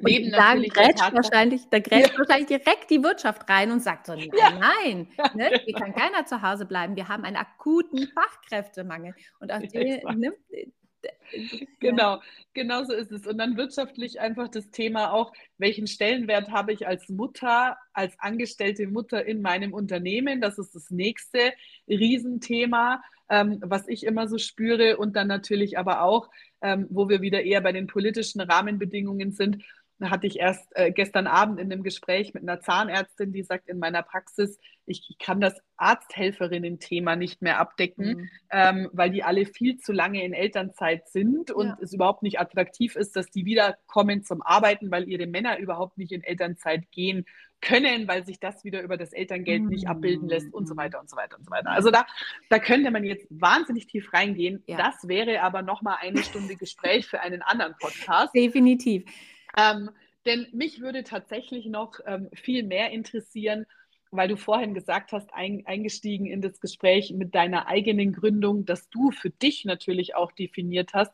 Neben da grätscht wahrscheinlich, da grätscht ja. wahrscheinlich direkt die Wirtschaft rein und sagt so, nein, ja. nein, ne, hier kann keiner zu Hause bleiben. Wir haben einen akuten Fachkräftemangel. Und auf den, ne, Genau, genau so ist es. Und dann wirtschaftlich einfach das Thema auch, welchen Stellenwert habe ich als Mutter, als angestellte Mutter in meinem Unternehmen? Das ist das nächste Riesenthema, ähm, was ich immer so spüre. Und dann natürlich aber auch, ähm, wo wir wieder eher bei den politischen Rahmenbedingungen sind, hatte ich erst äh, gestern Abend in einem Gespräch mit einer Zahnärztin, die sagt, in meiner Praxis, ich, ich kann das Arzthelferinnen-Thema nicht mehr abdecken, mhm. ähm, weil die alle viel zu lange in Elternzeit sind und ja. es überhaupt nicht attraktiv ist, dass die wiederkommen zum Arbeiten, weil ihre Männer überhaupt nicht in Elternzeit gehen können, weil sich das wieder über das Elterngeld mhm. nicht abbilden lässt und so mhm. weiter und so weiter und so weiter. Also da, da könnte man jetzt wahnsinnig tief reingehen. Ja. Das wäre aber nochmal eine Stunde Gespräch für einen anderen Podcast. Definitiv. Ähm, denn mich würde tatsächlich noch ähm, viel mehr interessieren, weil du vorhin gesagt hast, ein, eingestiegen in das Gespräch mit deiner eigenen Gründung, dass du für dich natürlich auch definiert hast.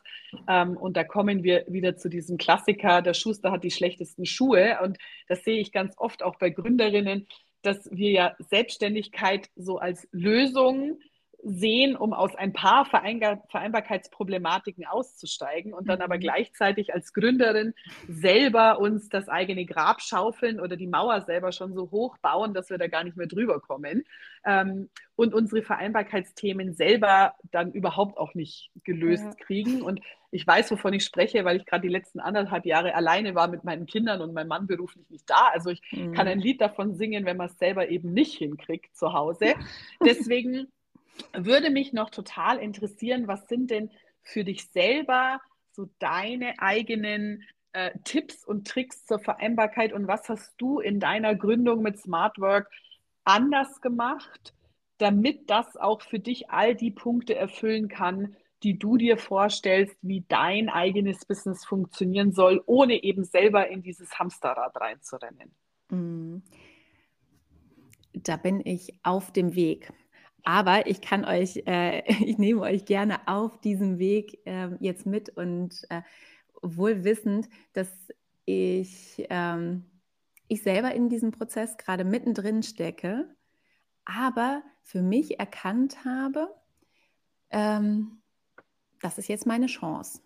Ähm, und da kommen wir wieder zu diesem Klassiker, der Schuster hat die schlechtesten Schuhe. Und das sehe ich ganz oft auch bei Gründerinnen, dass wir ja Selbstständigkeit so als Lösung sehen, um aus ein paar Vereinbarkeitsproblematiken auszusteigen und dann aber mhm. gleichzeitig als Gründerin selber uns das eigene Grab schaufeln oder die Mauer selber schon so hoch bauen, dass wir da gar nicht mehr drüber kommen ähm, und unsere Vereinbarkeitsthemen selber dann überhaupt auch nicht gelöst ja. kriegen. Und ich weiß, wovon ich spreche, weil ich gerade die letzten anderthalb Jahre alleine war mit meinen Kindern und mein Mann beruflich nicht da. Also ich mhm. kann ein Lied davon singen, wenn man es selber eben nicht hinkriegt zu Hause. Deswegen würde mich noch total interessieren, was sind denn für dich selber so deine eigenen äh, Tipps und Tricks zur Vereinbarkeit und was hast du in deiner Gründung mit Smart Work anders gemacht? damit das auch für dich all die Punkte erfüllen kann, die du dir vorstellst, wie dein eigenes Business funktionieren soll, ohne eben selber in dieses Hamsterrad reinzurennen? Mhm. Da bin ich auf dem Weg. Aber ich kann euch, äh, ich nehme euch gerne auf diesem Weg äh, jetzt mit und äh, wohl wissend, dass ich, ähm, ich selber in diesem Prozess gerade mittendrin stecke, aber für mich erkannt habe, ähm, das ist jetzt meine Chance.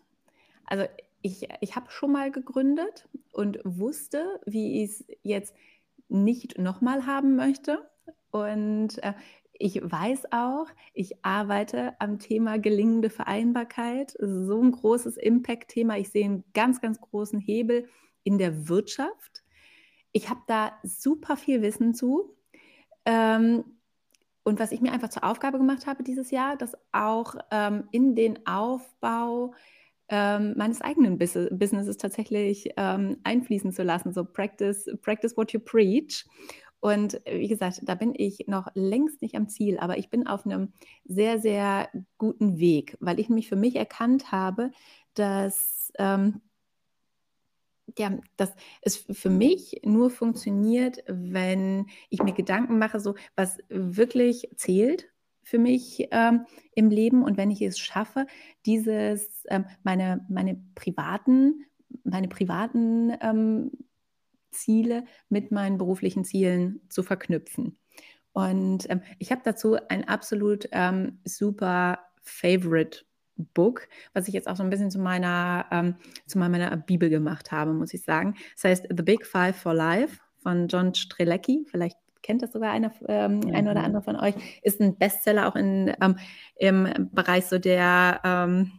Also ich, ich habe schon mal gegründet und wusste, wie ich es jetzt nicht nochmal haben möchte. Und äh, ich weiß auch, ich arbeite am Thema gelingende Vereinbarkeit. So ein großes Impact-Thema. Ich sehe einen ganz, ganz großen Hebel in der Wirtschaft. Ich habe da super viel Wissen zu. Ähm, und was ich mir einfach zur Aufgabe gemacht habe dieses Jahr, das auch ähm, in den Aufbau ähm, meines eigenen Bus Businesses tatsächlich einfließen zu lassen. So practice, practice what you preach. Und wie gesagt, da bin ich noch längst nicht am Ziel, aber ich bin auf einem sehr, sehr guten Weg, weil ich mich für mich erkannt habe, dass ähm, ja, dass es für mich nur funktioniert, wenn ich mir Gedanken mache, so was wirklich zählt für mich ähm, im Leben und wenn ich es schaffe, dieses ähm, meine meine privaten meine privaten ähm, Ziele mit meinen beruflichen Zielen zu verknüpfen. Und ähm, ich habe dazu ein absolut ähm, super Favorite Book, was ich jetzt auch so ein bisschen zu meiner, ähm, zu meiner Bibel gemacht habe, muss ich sagen. Das heißt The Big Five for Life von John Strelecki. Vielleicht kennt das sogar einer, ähm, mhm. ein oder andere von euch. Ist ein Bestseller auch in, ähm, im Bereich so der ähm,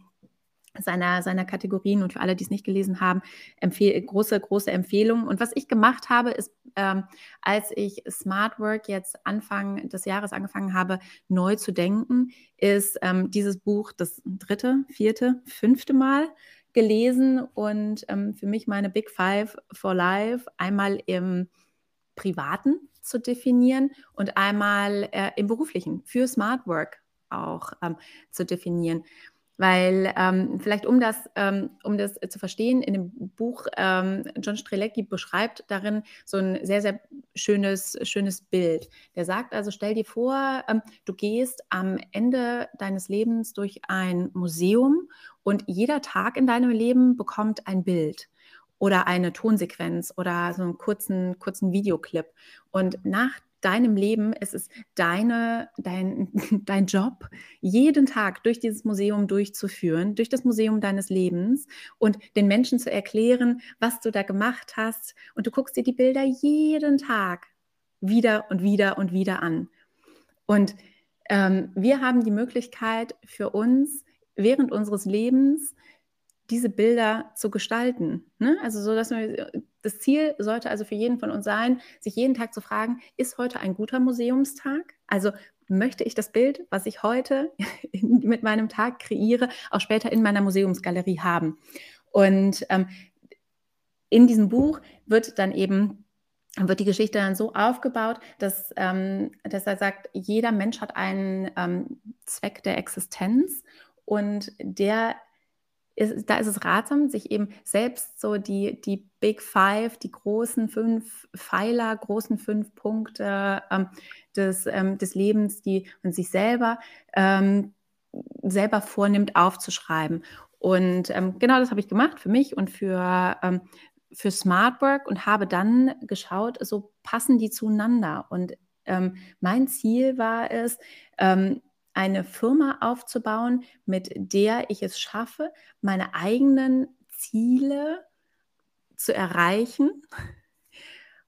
seiner, seiner Kategorien und für alle, die es nicht gelesen haben, empfehl große, große Empfehlung. Und was ich gemacht habe, ist, ähm, als ich Smart Work jetzt Anfang des Jahres angefangen habe, neu zu denken, ist ähm, dieses Buch das dritte, vierte, fünfte Mal gelesen und ähm, für mich meine Big Five for Life einmal im Privaten zu definieren und einmal äh, im Beruflichen für Smart Work auch ähm, zu definieren. Weil ähm, vielleicht um das, ähm, um das zu verstehen, in dem Buch ähm, John Strelecki beschreibt darin so ein sehr, sehr schönes, schönes Bild. Der sagt also, stell dir vor, ähm, du gehst am Ende deines Lebens durch ein Museum und jeder Tag in deinem Leben bekommt ein Bild oder eine Tonsequenz oder so einen kurzen, kurzen Videoclip. Und nach deinem Leben, es ist deine, dein, dein Job, jeden Tag durch dieses Museum durchzuführen, durch das Museum deines Lebens und den Menschen zu erklären, was du da gemacht hast. Und du guckst dir die Bilder jeden Tag wieder und wieder und wieder an. Und ähm, wir haben die Möglichkeit für uns während unseres Lebens diese Bilder zu gestalten. Ne? Also so, dass wir, das Ziel sollte also für jeden von uns sein, sich jeden Tag zu fragen, ist heute ein guter Museumstag? Also möchte ich das Bild, was ich heute mit meinem Tag kreiere, auch später in meiner Museumsgalerie haben? Und ähm, in diesem Buch wird dann eben wird die Geschichte dann so aufgebaut, dass, ähm, dass er sagt, jeder Mensch hat einen ähm, Zweck der Existenz und der ist, da ist es ratsam, sich eben selbst so die, die Big Five, die großen fünf Pfeiler, großen fünf Punkte ähm, des, ähm, des Lebens, die man sich selber, ähm, selber vornimmt, aufzuschreiben. Und ähm, genau das habe ich gemacht für mich und für, ähm, für Smart Work und habe dann geschaut, so passen die zueinander. Und ähm, mein Ziel war es, eine Firma aufzubauen, mit der ich es schaffe, meine eigenen Ziele zu erreichen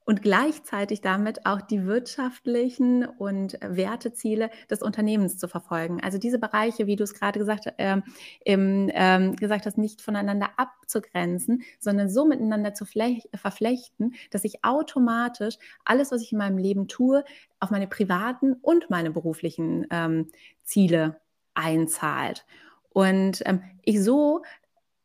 und gleichzeitig damit auch die wirtschaftlichen und Werteziele des Unternehmens zu verfolgen. Also diese Bereiche, wie du es gerade gesagt, äh, im, äh, gesagt hast, nicht voneinander abzugrenzen, sondern so miteinander zu verflechten, dass ich automatisch alles, was ich in meinem Leben tue, auf meine privaten und meine beruflichen ähm, Ziele einzahlt. Und ähm, ich so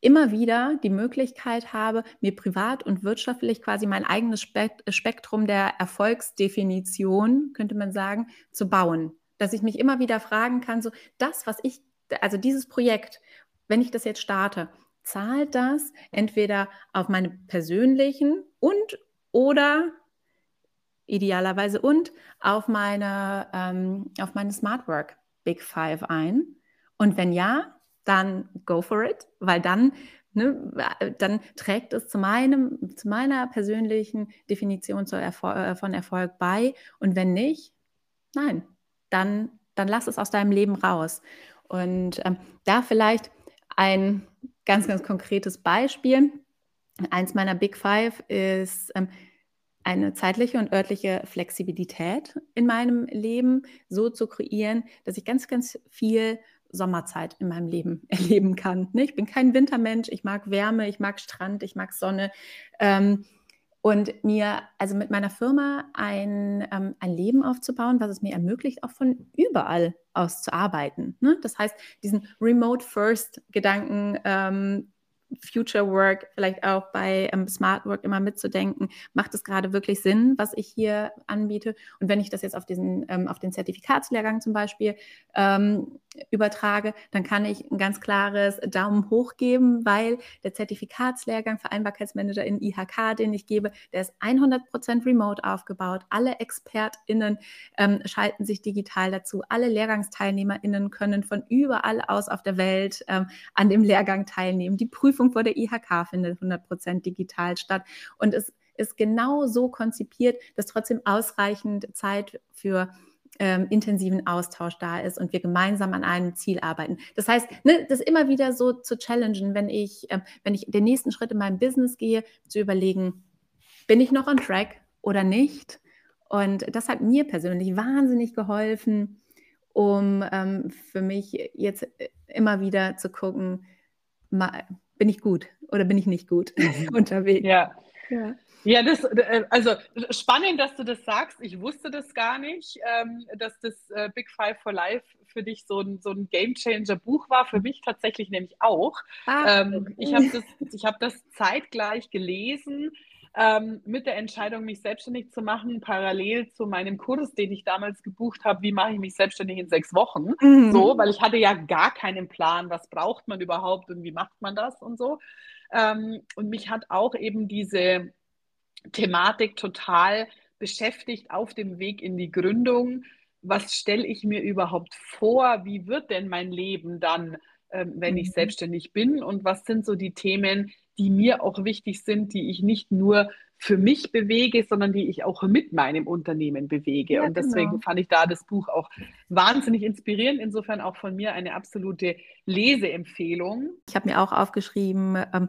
immer wieder die Möglichkeit habe, mir privat und wirtschaftlich quasi mein eigenes Spektrum der Erfolgsdefinition, könnte man sagen, zu bauen. dass ich mich immer wieder fragen kann, so das, was ich, also dieses Projekt, wenn ich das jetzt starte, zahlt das entweder auf meine persönlichen und oder idealerweise und auf meine, ähm, auf meine Smart Work Big Five ein? Und wenn ja, dann go for it, weil dann, ne, dann trägt es zu, meinem, zu meiner persönlichen Definition Erfol äh, von Erfolg bei. Und wenn nicht, nein, dann, dann lass es aus deinem Leben raus. Und ähm, da vielleicht ein ganz, ganz konkretes Beispiel. Eins meiner Big Five ist ähm, eine zeitliche und örtliche Flexibilität in meinem Leben so zu kreieren, dass ich ganz, ganz viel Sommerzeit in meinem Leben erleben kann. Ne? Ich bin kein Wintermensch, ich mag Wärme, ich mag Strand, ich mag Sonne. Ähm, und mir, also mit meiner Firma ein, ähm, ein Leben aufzubauen, was es mir ermöglicht, auch von überall aus zu arbeiten. Ne? Das heißt, diesen Remote-First-Gedanken ähm, Future Work, vielleicht auch bei ähm, Smart Work immer mitzudenken, macht es gerade wirklich Sinn, was ich hier anbiete? Und wenn ich das jetzt auf, diesen, ähm, auf den Zertifikatslehrgang zum Beispiel ähm, übertrage, dann kann ich ein ganz klares Daumen hoch geben, weil der Zertifikatslehrgang Vereinbarkeitsmanager in IHK, den ich gebe, der ist 100% remote aufgebaut. Alle ExpertInnen ähm, schalten sich digital dazu. Alle LehrgangsteilnehmerInnen können von überall aus auf der Welt ähm, an dem Lehrgang teilnehmen. Die Prüfung vor der IHK findet 100% digital statt. Und es ist genau so konzipiert, dass trotzdem ausreichend Zeit für ähm, intensiven Austausch da ist und wir gemeinsam an einem Ziel arbeiten. Das heißt, ne, das immer wieder so zu challengen, wenn ich, äh, wenn ich den nächsten Schritt in meinem Business gehe, zu überlegen, bin ich noch on track oder nicht? Und das hat mir persönlich wahnsinnig geholfen, um ähm, für mich jetzt immer wieder zu gucken, mal, bin ich gut oder bin ich nicht gut unterwegs? Ja. ja. Ja, das, äh, also spannend, dass du das sagst. Ich wusste das gar nicht, ähm, dass das äh, Big Five for Life für dich so ein, so ein Game Changer Buch war. Für mich tatsächlich nämlich auch. Ah, ähm, ich habe das, hab das zeitgleich gelesen. Ähm, mit der Entscheidung, mich selbstständig zu machen, parallel zu meinem Kurs, den ich damals gebucht habe, wie mache ich mich selbstständig in sechs Wochen? Mhm. So, weil ich hatte ja gar keinen Plan, was braucht man überhaupt und wie macht man das und so. Ähm, und mich hat auch eben diese Thematik total beschäftigt auf dem Weg in die Gründung. Was stelle ich mir überhaupt vor? Wie wird denn mein Leben dann, ähm, wenn ich mhm. selbstständig bin? Und was sind so die Themen, die mir auch wichtig sind, die ich nicht nur für mich bewege, sondern die ich auch mit meinem Unternehmen bewege. Ja, und deswegen genau. fand ich da das Buch auch wahnsinnig inspirierend. Insofern auch von mir eine absolute Leseempfehlung. Ich habe mir auch aufgeschrieben, ähm,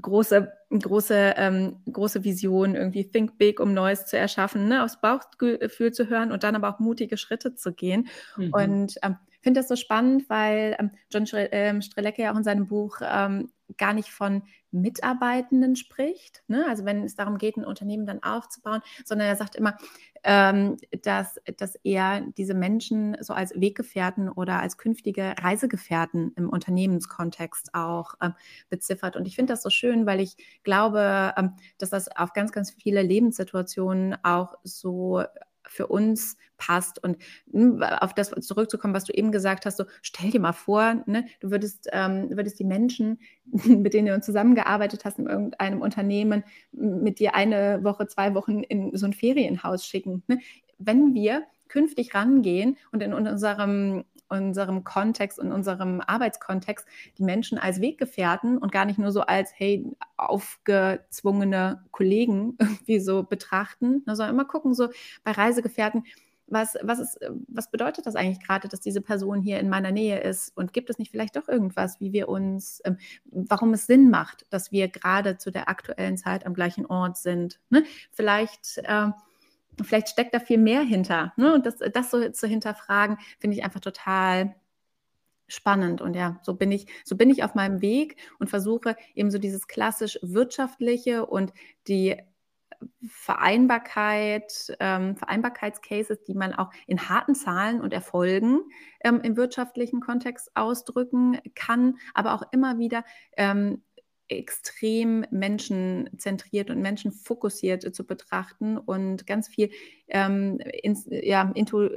große, große, ähm, große Vision, irgendwie Think Big, um Neues zu erschaffen, ne? aufs Bauchgefühl zu hören und dann aber auch mutige Schritte zu gehen. Mhm. Und ähm, finde das so spannend, weil ähm, John ähm, Strelecki ja auch in seinem Buch ähm, gar nicht von Mitarbeitenden spricht, ne? also wenn es darum geht, ein Unternehmen dann aufzubauen, sondern er sagt immer, ähm, dass, dass er diese Menschen so als Weggefährten oder als künftige Reisegefährten im Unternehmenskontext auch ähm, beziffert. Und ich finde das so schön, weil ich glaube, ähm, dass das auf ganz, ganz viele Lebenssituationen auch so für uns passt. Und hm, auf das zurückzukommen, was du eben gesagt hast, so stell dir mal vor, ne, du würdest, ähm, würdest die Menschen, mit denen du zusammengearbeitet hast in irgendeinem Unternehmen, mit dir eine Woche, zwei Wochen in so ein Ferienhaus schicken. Ne? Wenn wir künftig rangehen und in unserem unserem Kontext und unserem Arbeitskontext die Menschen als Weggefährten und gar nicht nur so als, hey, aufgezwungene Kollegen irgendwie so betrachten, ne, sondern immer gucken, so bei Reisegefährten, was, was, ist, was bedeutet das eigentlich gerade, dass diese Person hier in meiner Nähe ist? Und gibt es nicht vielleicht doch irgendwas, wie wir uns, ähm, warum es Sinn macht, dass wir gerade zu der aktuellen Zeit am gleichen Ort sind? Ne? Vielleicht. Äh, vielleicht steckt da viel mehr hinter. Ne? Und das, das so zu hinterfragen, finde ich einfach total spannend. Und ja, so bin ich, so bin ich auf meinem Weg und versuche eben so dieses klassisch wirtschaftliche und die Vereinbarkeit, ähm, Vereinbarkeitscases, die man auch in harten Zahlen und Erfolgen ähm, im wirtschaftlichen Kontext ausdrücken kann, aber auch immer wieder ähm, extrem menschenzentriert und menschenfokussiert zu betrachten und ganz viel ähm, ins, ja, into,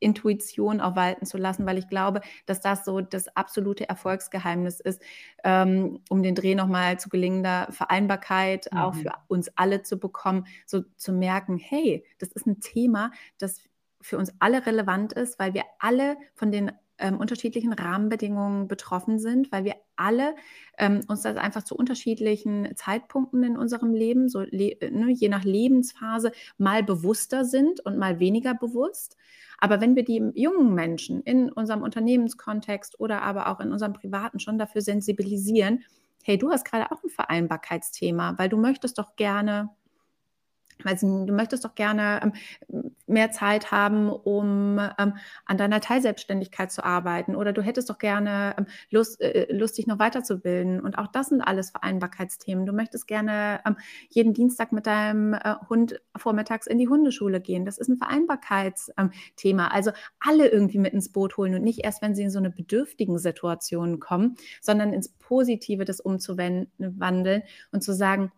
Intuition auch walten zu lassen, weil ich glaube, dass das so das absolute Erfolgsgeheimnis ist, ähm, um den Dreh nochmal zu gelingender Vereinbarkeit mhm. auch für uns alle zu bekommen, so zu merken, hey, das ist ein Thema, das für uns alle relevant ist, weil wir alle von den ähm, unterschiedlichen Rahmenbedingungen betroffen sind, weil wir alle ähm, uns das einfach zu unterschiedlichen Zeitpunkten in unserem Leben, so le ne, je nach Lebensphase, mal bewusster sind und mal weniger bewusst. Aber wenn wir die jungen Menschen in unserem Unternehmenskontext oder aber auch in unserem privaten schon dafür sensibilisieren, hey, du hast gerade auch ein Vereinbarkeitsthema, weil du möchtest doch gerne weil du möchtest doch gerne ähm, mehr Zeit haben, um ähm, an deiner Teilselbstständigkeit zu arbeiten oder du hättest doch gerne ähm, Lust, äh, Lust, dich noch weiterzubilden. Und auch das sind alles Vereinbarkeitsthemen. Du möchtest gerne ähm, jeden Dienstag mit deinem äh, Hund vormittags in die Hundeschule gehen. Das ist ein Vereinbarkeitsthema. also alle irgendwie mit ins Boot holen und nicht erst, wenn sie in so eine bedürftigen Situation kommen, sondern ins Positive das umzuwandeln und zu sagen,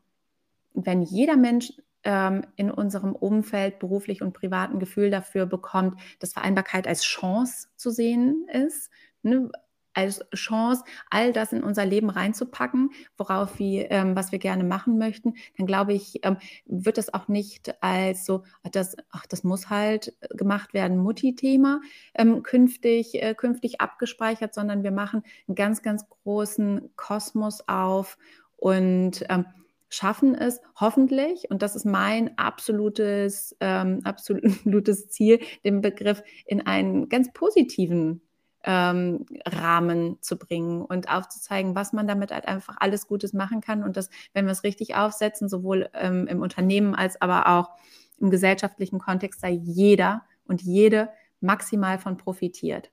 wenn jeder Mensch ähm, in unserem Umfeld beruflich und privat ein Gefühl dafür bekommt, dass Vereinbarkeit als Chance zu sehen ist. Ne? als Chance, all das in unser Leben reinzupacken, worauf wir, ähm, was wir gerne machen möchten, dann glaube ich, ähm, wird das auch nicht als so, das, ach, das muss halt gemacht werden, Mutti-Thema ähm, künftig, äh, künftig abgespeichert, sondern wir machen einen ganz, ganz großen Kosmos auf und ähm, schaffen es hoffentlich, und das ist mein absolutes, ähm, absolutes Ziel, den Begriff in einen ganz positiven ähm, Rahmen zu bringen und aufzuzeigen, was man damit halt einfach alles Gutes machen kann und dass, wenn wir es richtig aufsetzen, sowohl ähm, im Unternehmen als aber auch im gesellschaftlichen Kontext, da jeder und jede maximal von profitiert.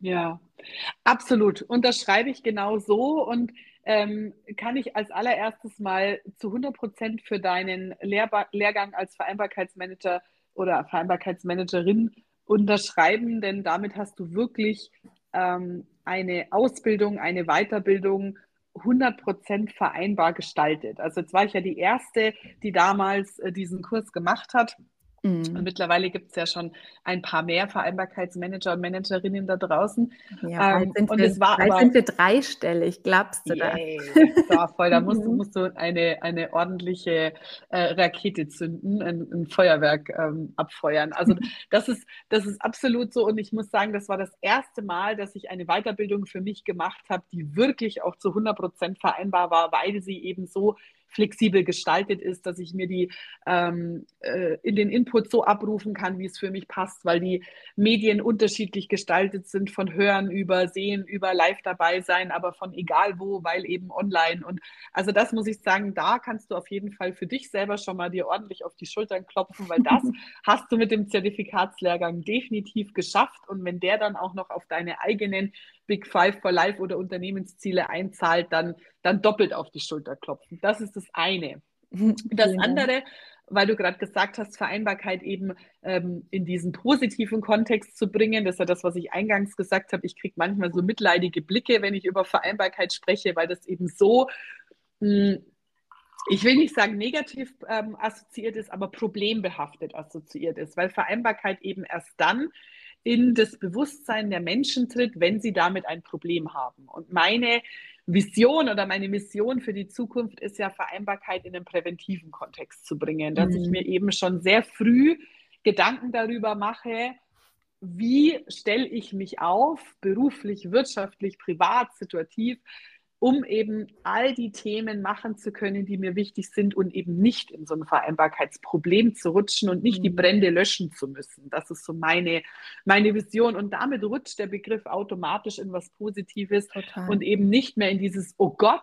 Ja, absolut. Und das schreibe ich genau so und ähm, kann ich als allererstes mal zu 100 Prozent für deinen Lehrba Lehrgang als Vereinbarkeitsmanager oder Vereinbarkeitsmanagerin unterschreiben, denn damit hast du wirklich ähm, eine Ausbildung, eine Weiterbildung 100 Prozent vereinbar gestaltet. Also jetzt war ich ja die Erste, die damals äh, diesen Kurs gemacht hat. Mhm. Und mittlerweile gibt es ja schon ein paar mehr Vereinbarkeitsmanager und Managerinnen da draußen. Ja, ähm, sind und wir, es war aber, sind wir dreistellig, glaubst du yay, das? So, voll, da musst, mhm. musst du eine, eine ordentliche äh, Rakete zünden, ein, ein Feuerwerk ähm, abfeuern. Also das ist, das ist absolut so. Und ich muss sagen, das war das erste Mal, dass ich eine Weiterbildung für mich gemacht habe, die wirklich auch zu 100 Prozent vereinbar war, weil sie eben so flexibel gestaltet ist, dass ich mir die ähm, äh, in den Input so abrufen kann, wie es für mich passt, weil die Medien unterschiedlich gestaltet sind, von Hören über Sehen, über Live dabei sein, aber von egal wo, weil eben online. Und also das muss ich sagen, da kannst du auf jeden Fall für dich selber schon mal dir ordentlich auf die Schultern klopfen, weil das hast du mit dem Zertifikatslehrgang definitiv geschafft. Und wenn der dann auch noch auf deine eigenen Big Five for Life oder Unternehmensziele einzahlt, dann, dann doppelt auf die Schulter klopfen. Das ist das eine. Das andere, weil du gerade gesagt hast, Vereinbarkeit eben ähm, in diesen positiven Kontext zu bringen. Das ist ja das, was ich eingangs gesagt habe. Ich kriege manchmal so mitleidige Blicke, wenn ich über Vereinbarkeit spreche, weil das eben so, mh, hm, ich will nicht sagen negativ ähm, assoziiert ist, aber problembehaftet assoziiert ist, weil Vereinbarkeit eben erst dann in das Bewusstsein der Menschen tritt, wenn sie damit ein Problem haben. Und meine Vision oder meine Mission für die Zukunft ist ja Vereinbarkeit in den präventiven Kontext zu bringen, dass mhm. ich mir eben schon sehr früh Gedanken darüber mache, wie stelle ich mich auf, beruflich, wirtschaftlich, privat, situativ, um eben all die Themen machen zu können, die mir wichtig sind und eben nicht in so ein Vereinbarkeitsproblem zu rutschen und nicht die mhm. Brände löschen zu müssen. Das ist so meine, meine Vision. Und damit rutscht der Begriff automatisch in was Positives Total. und eben nicht mehr in dieses, oh Gott,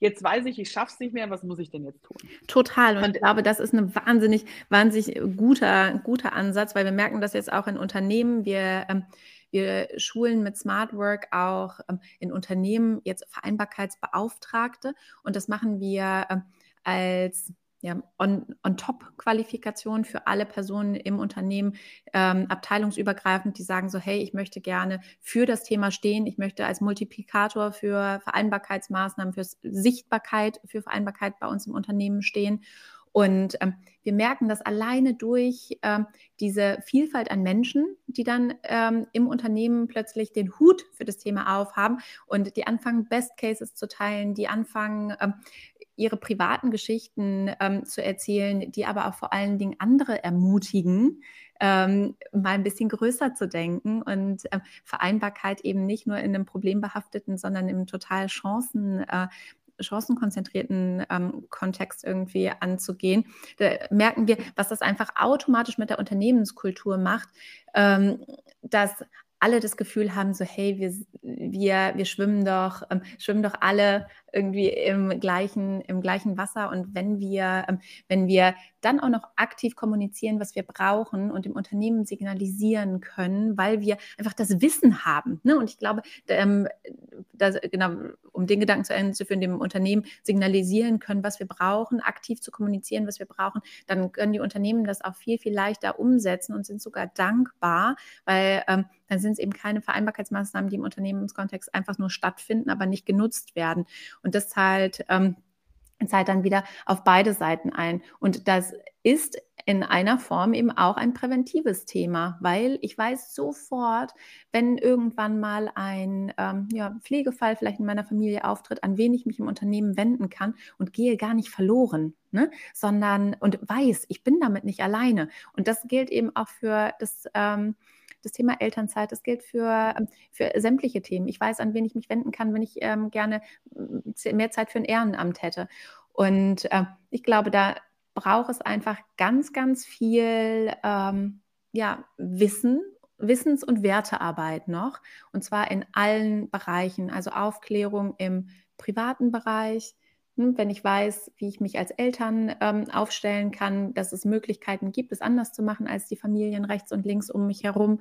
jetzt weiß ich, ich schaffe es nicht mehr, was muss ich denn jetzt tun? Total. Und, und ich glaube, das ist ein wahnsinnig, wahnsinnig guter, guter Ansatz, weil wir merken das jetzt auch in Unternehmen. Wir ähm, wir schulen mit Smart Work auch ähm, in Unternehmen jetzt Vereinbarkeitsbeauftragte und das machen wir ähm, als ja, On-Top-Qualifikation on für alle Personen im Unternehmen, ähm, abteilungsübergreifend, die sagen so, hey, ich möchte gerne für das Thema stehen, ich möchte als Multiplikator für Vereinbarkeitsmaßnahmen, für Sichtbarkeit, für Vereinbarkeit bei uns im Unternehmen stehen. Und ähm, wir merken das alleine durch ähm, diese Vielfalt an Menschen, die dann ähm, im Unternehmen plötzlich den Hut für das Thema aufhaben und die anfangen, Best Cases zu teilen, die anfangen, ähm, ihre privaten Geschichten ähm, zu erzählen, die aber auch vor allen Dingen andere ermutigen, ähm, mal ein bisschen größer zu denken und äh, Vereinbarkeit eben nicht nur in einem problembehafteten, sondern im total Chancen. Äh, chancenkonzentrierten ähm, Kontext irgendwie anzugehen, da merken wir, was das einfach automatisch mit der Unternehmenskultur macht, ähm, dass alle das Gefühl haben, so hey, wir, wir, wir schwimmen doch, ähm, schwimmen doch alle irgendwie im gleichen, im gleichen Wasser. Und wenn wir, ähm, wenn wir dann auch noch aktiv kommunizieren, was wir brauchen und im Unternehmen signalisieren können, weil wir einfach das Wissen haben. Ne? Und ich glaube, ähm, das, genau, um den Gedanken zu Ende zu führen, dem Unternehmen signalisieren können, was wir brauchen, aktiv zu kommunizieren, was wir brauchen, dann können die Unternehmen das auch viel, viel leichter umsetzen und sind sogar dankbar, weil ähm, dann sind es eben keine Vereinbarkeitsmaßnahmen, die im Unternehmenskontext einfach nur stattfinden, aber nicht genutzt werden. Und das zahlt, ähm, zahlt dann wieder auf beide Seiten ein. Und das ist in einer Form eben auch ein präventives Thema, weil ich weiß sofort, wenn irgendwann mal ein ähm, ja, Pflegefall vielleicht in meiner Familie auftritt, an wen ich mich im Unternehmen wenden kann und gehe gar nicht verloren, ne? sondern und weiß, ich bin damit nicht alleine. Und das gilt eben auch für das. Ähm, das Thema Elternzeit, das gilt für, ähm, für sämtliche Themen. Ich weiß, an wen ich mich wenden kann, wenn ich ähm, gerne mehr Zeit für ein Ehrenamt hätte. Und äh, ich glaube, da braucht es einfach ganz, ganz viel ähm, ja, Wissen Wissens- und Wertearbeit noch, und zwar in allen Bereichen, also Aufklärung im privaten Bereich, hm, wenn ich weiß, wie ich mich als Eltern ähm, aufstellen kann, dass es Möglichkeiten gibt, es anders zu machen als die Familien rechts und links um mich herum,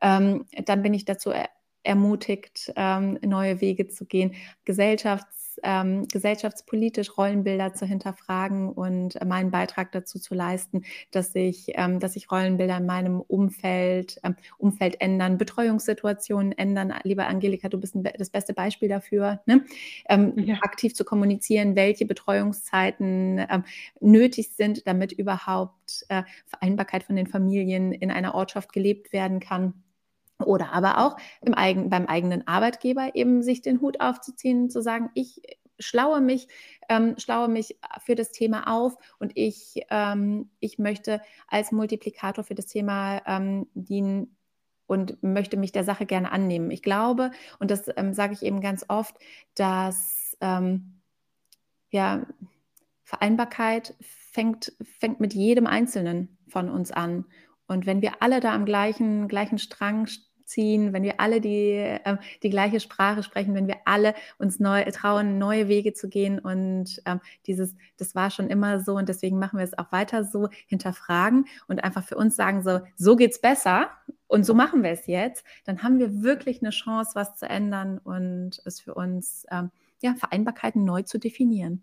ähm, dann bin ich dazu er ermutigt, ähm, neue Wege zu gehen. Gesellschafts ähm, gesellschaftspolitisch Rollenbilder zu hinterfragen und meinen Beitrag dazu zu leisten, dass sich, ähm, dass sich Rollenbilder in meinem Umfeld, ähm, Umfeld ändern, Betreuungssituationen ändern. Lieber Angelika, du bist ein, das beste Beispiel dafür, ne? Ähm, ja. aktiv zu kommunizieren, welche Betreuungszeiten ähm, nötig sind, damit überhaupt äh, Vereinbarkeit von den Familien in einer Ortschaft gelebt werden kann. Oder aber auch im eigen, beim eigenen Arbeitgeber eben sich den Hut aufzuziehen, zu sagen, ich schlaue mich, ähm, schlaue mich für das Thema auf und ich, ähm, ich möchte als Multiplikator für das Thema ähm, dienen und möchte mich der Sache gerne annehmen. Ich glaube, und das ähm, sage ich eben ganz oft, dass ähm, ja, Vereinbarkeit fängt, fängt mit jedem Einzelnen von uns an. Und wenn wir alle da am gleichen, gleichen Strang ziehen, wenn wir alle die, äh, die gleiche Sprache sprechen, wenn wir alle uns neu trauen, neue Wege zu gehen und ähm, dieses, das war schon immer so und deswegen machen wir es auch weiter so, hinterfragen und einfach für uns sagen, so, so es besser und so machen wir es jetzt, dann haben wir wirklich eine Chance, was zu ändern und es für uns, ähm, ja, Vereinbarkeiten neu zu definieren.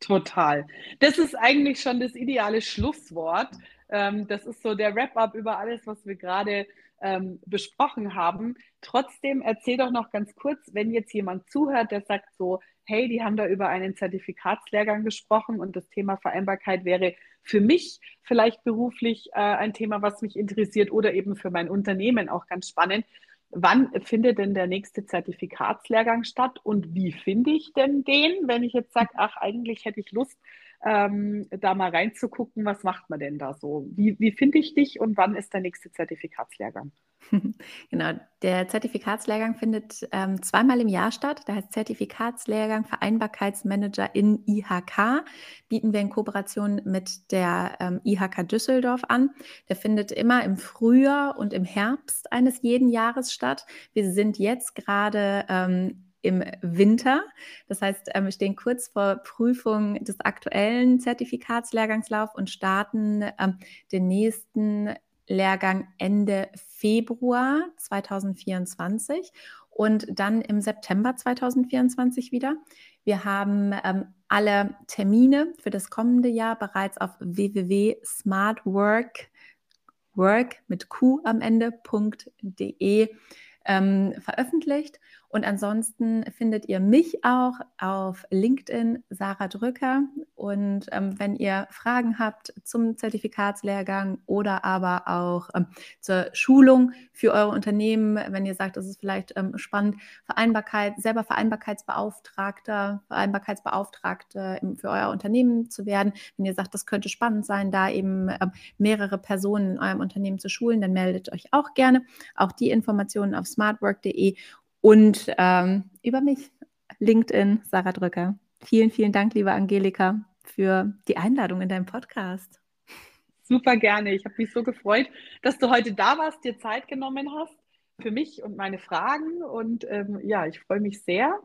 Total. Das ist eigentlich schon das ideale Schlusswort. Ähm, das ist so der Wrap-up über alles, was wir gerade ähm, besprochen haben. Trotzdem erzähl doch noch ganz kurz, wenn jetzt jemand zuhört, der sagt so, hey, die haben da über einen Zertifikatslehrgang gesprochen und das Thema Vereinbarkeit wäre für mich vielleicht beruflich äh, ein Thema, was mich interessiert oder eben für mein Unternehmen auch ganz spannend. Wann findet denn der nächste Zertifikatslehrgang statt und wie finde ich denn den, wenn ich jetzt sage, ach, eigentlich hätte ich Lust, ähm, da mal reinzugucken, was macht man denn da so? Wie, wie finde ich dich und wann ist der nächste Zertifikatslehrgang? Genau, der Zertifikatslehrgang findet ähm, zweimal im Jahr statt. Der heißt Zertifikatslehrgang Vereinbarkeitsmanager in IHK. Bieten wir in Kooperation mit der ähm, IHK Düsseldorf an. Der findet immer im Frühjahr und im Herbst eines jeden Jahres statt. Wir sind jetzt gerade ähm, im Winter. Das heißt, ähm, wir stehen kurz vor Prüfung des aktuellen Zertifikatslehrgangslauf und starten ähm, den nächsten Lehrgang Ende Februar 2024 und dann im September 2024 wieder. Wir haben ähm, alle Termine für das kommende Jahr bereits auf www.smartwork work mit Q am Ende.de ähm, veröffentlicht. Und ansonsten findet ihr mich auch auf LinkedIn, Sarah Drücker. Und ähm, wenn ihr Fragen habt zum Zertifikatslehrgang oder aber auch ähm, zur Schulung für eure Unternehmen, wenn ihr sagt, es ist vielleicht ähm, spannend, Vereinbarkeit, selber Vereinbarkeitsbeauftragter, Vereinbarkeitsbeauftragte für euer Unternehmen zu werden, wenn ihr sagt, das könnte spannend sein, da eben ähm, mehrere Personen in eurem Unternehmen zu schulen, dann meldet euch auch gerne. Auch die Informationen auf smartwork.de und ähm, über mich, LinkedIn, Sarah Drücker. Vielen, vielen Dank, liebe Angelika, für die Einladung in deinem Podcast. Super gerne. Ich habe mich so gefreut, dass du heute da warst, dir Zeit genommen hast für mich und meine Fragen. Und ähm, ja, ich freue mich sehr.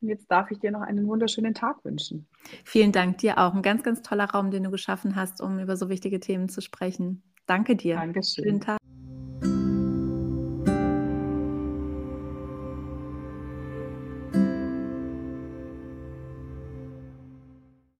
Und jetzt darf ich dir noch einen wunderschönen Tag wünschen. Vielen Dank dir auch. Ein ganz, ganz toller Raum, den du geschaffen hast, um über so wichtige Themen zu sprechen. Danke dir. Dankeschön. Schönen Tag.